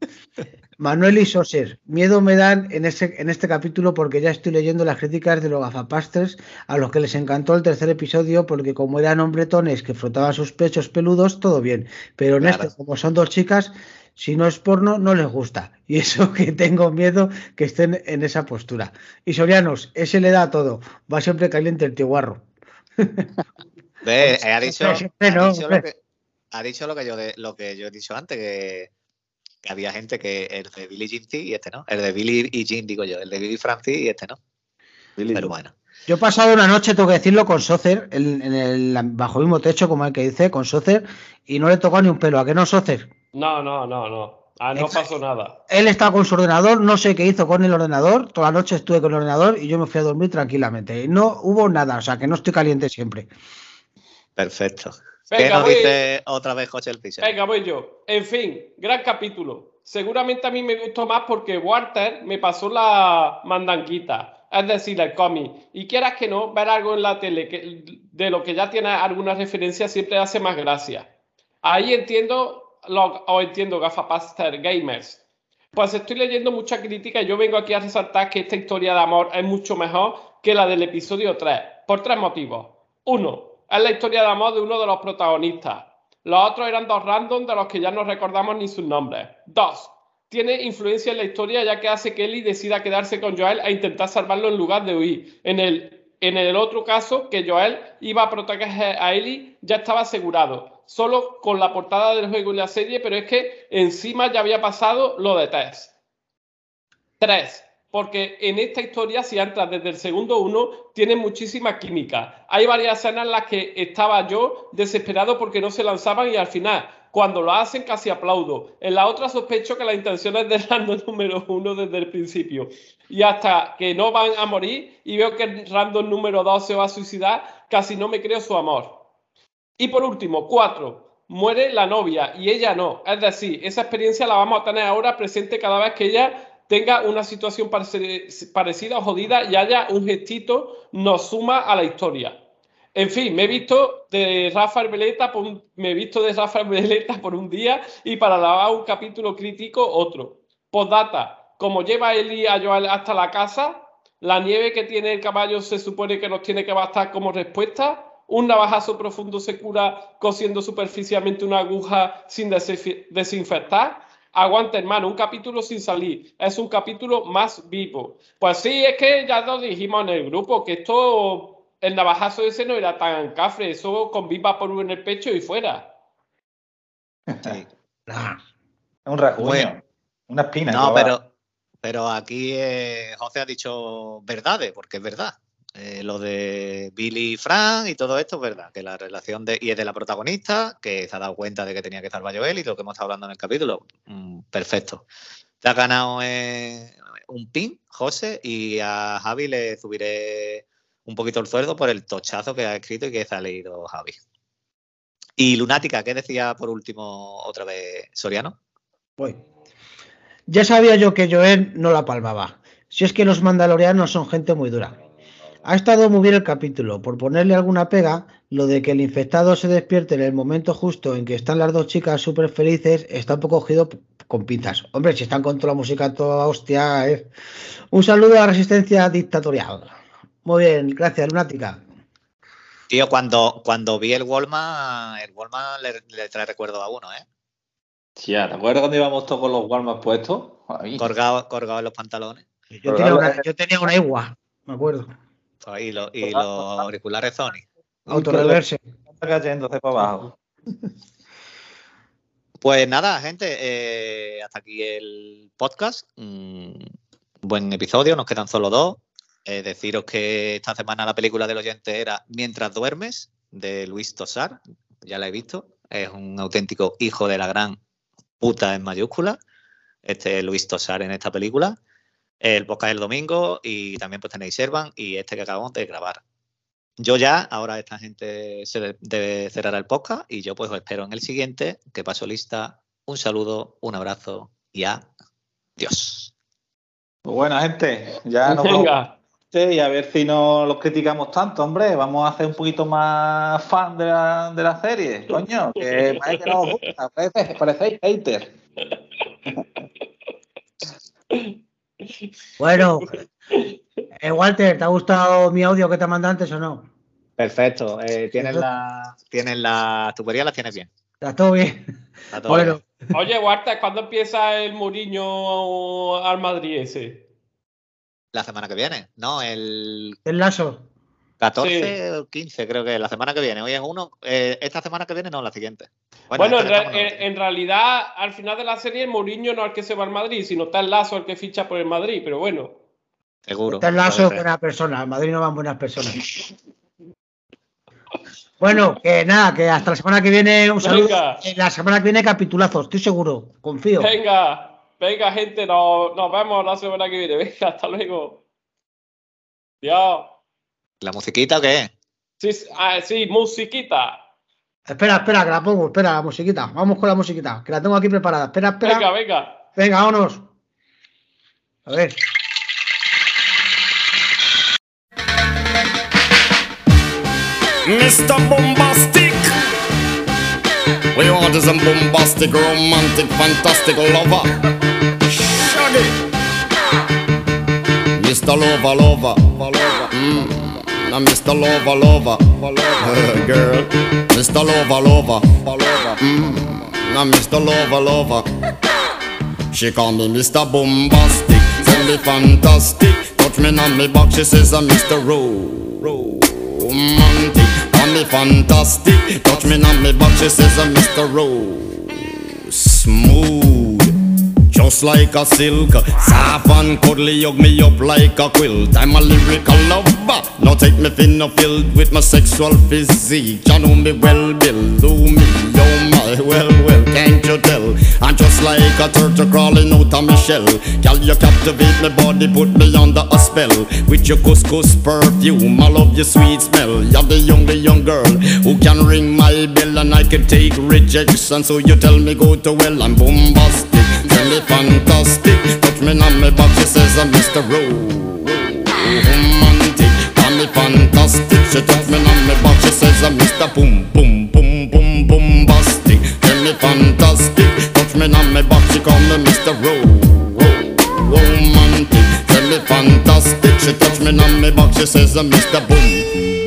Manuel y Soser, miedo me dan en, ese, en este capítulo porque ya estoy leyendo las críticas de los gafapastres a los que les encantó el tercer episodio porque como eran hombretones que frotaban sus pechos peludos, todo bien. Pero en Claro. este, como son dos chicas, si no es porno, no les gusta. Y eso que tengo miedo que estén en esa postura. Y Sorianos, ese le da todo. Va siempre caliente el tiguarro. Ve, [laughs] ha dicho, ha dicho lo que, ha dicho lo que yo de- lo que yo he dicho antes, que, que había gente que el de Billy Jean y este no. El de Billy y Jean, digo yo, el de Billy Francis y este no. Pero bueno. Yo he pasado una noche, tengo que decirlo, con Socer, en, en el, bajo el mismo techo, como el que dice, con Socer, y no le tocó ni un pelo. ¿A qué no, Socer? No, no, no, no. Ah, no Exacto. pasó nada. Él estaba con su ordenador, no sé qué hizo con el ordenador, toda la noche estuve con el ordenador y yo me fui a dormir tranquilamente. No hubo nada, o sea que no estoy caliente siempre. Perfecto. ¿Qué Venga, nos voy, dice otra vez José el Píxeles? venga, voy yo. En fin, gran capítulo. Seguramente a mí me gustó más porque Walter me pasó la mandanquita. es decir, el cómic, y quieras que no, ver algo en la tele que, de lo que ya tiene alguna referencia siempre hace más gracia. Ahí entiendo, lo, o entiendo gafapaster gamers. Pues estoy leyendo mucha crítica y yo vengo aquí a resaltar que esta historia de amor es mucho mejor que la del episodio 3, por tres motivos. Uno, es la historia de amor de uno de los protagonistas. Los otros eran dos random de los que ya no recordamos ni sus nombres. Dos, tiene influencia en la historia ya que hace que Ellie decida quedarse con Joel e intentar salvarlo en lugar de huir. En el, en el otro caso, que Joel iba a proteger a Ellie, ya estaba asegurado. Solo con la portada del juego y la serie, pero es que encima ya había pasado lo de Tess. Tres, porque en esta historia, si entras desde el segundo uno, tiene muchísima química. Hay varias escenas en las que estaba yo desesperado porque no se lanzaban y al final cuando lo hacen casi aplaudo. En la otra sospecho que la intención es [laughs] de random número uno desde el principio. Y hasta que no van a morir y veo que el número dos se va a suicidar, casi no me creo su amor. Y por último, cuatro, muere la novia y ella no. Es decir, esa experiencia la vamos a tener ahora presente cada vez que ella tenga una situación parecida o jodida y haya un gestito, nos suma a la historia. En fin, me he visto de Rafael Veleta por un, día y para lavar un capítulo crítico otro. Postdata, como lleva Eli a Joel hasta la casa, la nieve que tiene el caballo se supone que nos tiene que bastar como respuesta. Un navajazo profundo se cura cosiendo superficialmente una aguja sin desinfectar. Aguanta, hermano, un capítulo sin salir. Es un capítulo más vivo. Pues sí, es que ya lo dijimos en el grupo, que esto el navajazo ese no era tan cafre, eso con viva por en el pecho y fuera. Sí. [laughs] un rasguño, una espina. No, pero, pero aquí eh, José ha dicho verdades, porque es verdad. Eh, lo de Billy y Frank y todo esto es verdad, que la relación de, y es de la protagonista, que se ha dado cuenta de que tenía que estar Bayoel y lo que hemos estado hablando en el capítulo. Mm, perfecto. Te ha ganado eh, un pin, José, y a Javi le subiré un poquito el sueldo por el tochazo que ha escrito y que se ha leído Javi. Y Lunática, ¿qué decía por último otra vez Soriano? Voy. Ya sabía yo que Joel no la palmaba. Si es que los mandalorianos son gente muy dura. Ha estado muy bien el capítulo. Por ponerle alguna pega, lo de que el infectado se despierte en el momento justo en que están las dos chicas súper felices está un poco cogido con pinzas. Hombre, si están con toda la música toda hostia. ¿eh? Un saludo a la resistencia dictatorial. Muy bien, gracias, Lunática. Tío, cuando, cuando vi el Walmart, el Walmart le, trae recuerdo a uno, ¿eh? Sí, ¿te acuerdas cuando íbamos todos con los Walmart puestos? Colgados en los pantalones. Yo tenía, una, yo tenía una igua, me acuerdo. Y, lo, y los auriculares Sony. Autoreverse. Entonces para abajo. [laughs] Pues nada, gente, eh, hasta aquí el podcast. Mm, buen episodio, nos quedan solo dos. Eh, deciros que esta semana la película del oyente era Mientras duermes, de Luis Tosar. Ya la he visto. Es un auténtico hijo de la gran puta en mayúscula. Este Luis Tosar en esta película. El podcast del domingo y también pues tenéis Servan y este que acabamos de grabar. Yo ya, ahora esta gente se debe cerrar el podcast y yo pues os espero en el siguiente, que paso lista. Un saludo, un abrazo y adiós. Pues buena gente, ya nos vemos y a ver si no los criticamos tanto, hombre. Vamos a hacer un poquito más fan de la, de la serie, coño. Que parece que no os gusta, parece, parecéis haters. [laughs] Bueno, eh, Walter, ¿te ha gustado mi audio que te mandé antes o no? Perfecto. Eh, tienes la, tienes la tubería, la tienes bien. Está todo bien. Está todo bueno. Bien. Oye, Walter, ¿cuándo empieza el Muriño al Madrid ese? la semana que viene, ¿no? El, el lazo. 14 o 15, creo que la semana que viene. Hoy es uno. Eh, esta semana que viene, no, la siguiente. Bueno, en, realidad, al final de la serie, Mourinho no es el que se va al Madrid, sino está el Lazo el que ficha por el Madrid, pero bueno. Seguro. Está el Lazo es buena persona. Al Madrid no van buenas personas. [laughs] bueno, que nada, que hasta la semana que viene, un saludo. La semana que viene, capitulazo, estoy seguro, confío. Venga. Venga, gente, nos, nos vemos la semana que viene. [laughs] Venga, hasta luego. Adiós. ¿La musiquita o qué? Sí, ah, sí, musiquita. Espera, espera, que la pongo, espera, la musiquita. Vamos con la musiquita, que la tengo aquí preparada. Espera, espera. Venga, venga. Venga, vámonos. A ver. Mr. Bombastic. We want some bombastic, romantic, fantastic lover. Shaggy. Mr. Lover, lover, lover. Mm. Now Mr. Lover, lover. Girl. Mr. Lover, lover. Mm. Now Mr. Lover, lover. She call me Mr. Bombastic, tell me fantastic. Touch me on me back, she says I'm Mr. Romantic. Call me fantastic, touch me on me back, she says I'm Mr. Rose. Smooth. Just like a silk, soft and cuddly, hug me up like a quilt. I'm a lyrical lover. Now take me thin or filled with my sexual physique. You know me well, Bill. Do me, oh my, well, well, can't you tell? I'm just like a turtle crawling out of my shell. Girl, you captivate my body, put me under a spell. With your couscous perfume, I love your sweet smell. You're the young, the young girl who can ring my bell and I can take rejection. So you tell me go to well, I'm bombastic. Tell me fantastic. Touch me on my back, she says I'm Mr. Romantic. Me. She touch me on my back, she says I'm Mr. Boom Boom Boom Boom Bombastic. Tell me fantastic. Touch me on my back, she call me Mr. Romantic. Tell me fantastic. She touch me on my back, she says I'm Mr. Boom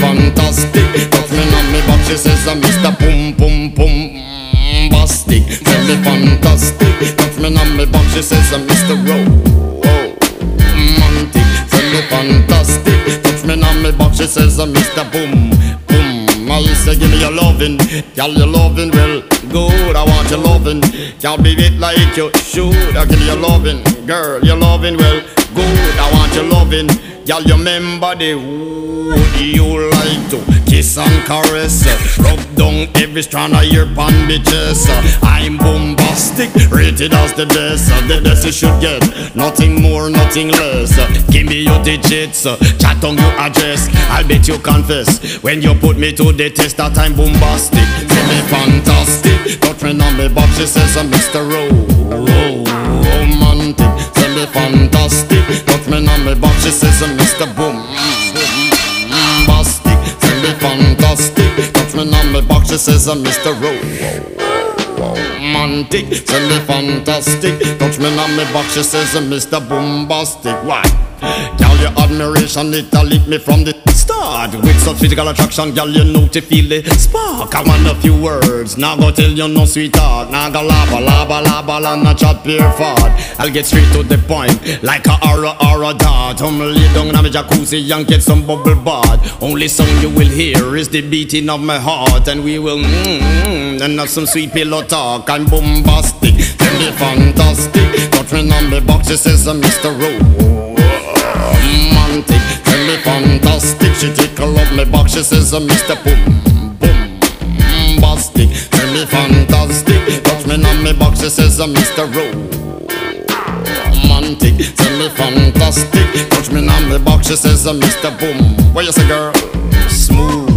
Fantastic. Touch me on me back, she says I'm Mr. Pum Pum Pum Bastic. Tell me fantastic. Touch me on me back, she says uh, I'm Mr. Romantic. Tell me fantastic. Touch me on me back, she says uh, I'm Mr. Boom Boom. I say give me your lovin', girl your lovin' well good. I want your lovin', can't be it like you should. I give you your lovin', girl your lovin' well good. I want your lovin', girl you remember the would you like to kiss and caress, rub down every strand of your pan bitches. I'm bombastic, rated as the best. The best you should get, nothing more, nothing less. Give me your digits, chat on your address. I'll bet you confess when you put me to the test that I'm bombastic. Tell me fantastic, touch me on me box, she says I'm Mr. Tell me fantastic, touch me on me box, she says uh, I'm Mr. Boom. Bombastic, tell me fantastic, touch me on me box, she says uh, I'm Mr. Romantic, tell me fantastic, touch me on me box, she says uh, I'm Mr. Bombastic. Why? Girl, your admiration, it a lit me from the start. With such physical attraction, girl, you know to feel the spark. I want a few words, now go tell you no sweetheart. Now go lava, lava, lava, and not chat pure fart. I'll get straight to the point, like a aura, aura dart. I'm lay down in my jacuzzi and get some bubble bath. Only song you will hear is the beating of my heart. And we will mmm, and have some sweet pillow talk I'm bombastic, tell me fantastic Touch me on the box, she says I'm Mr. Romantic, tell me fantastic She tickle up my box, she says uh, I'm Mr. Boom, boom Bombastic, tell me fantastic Touch me on my box, she says uh, I'm Mr. Romantic, tell me fantastic Touch me on my box, she says uh, I'm Mr. Boom What you say girl? Smooth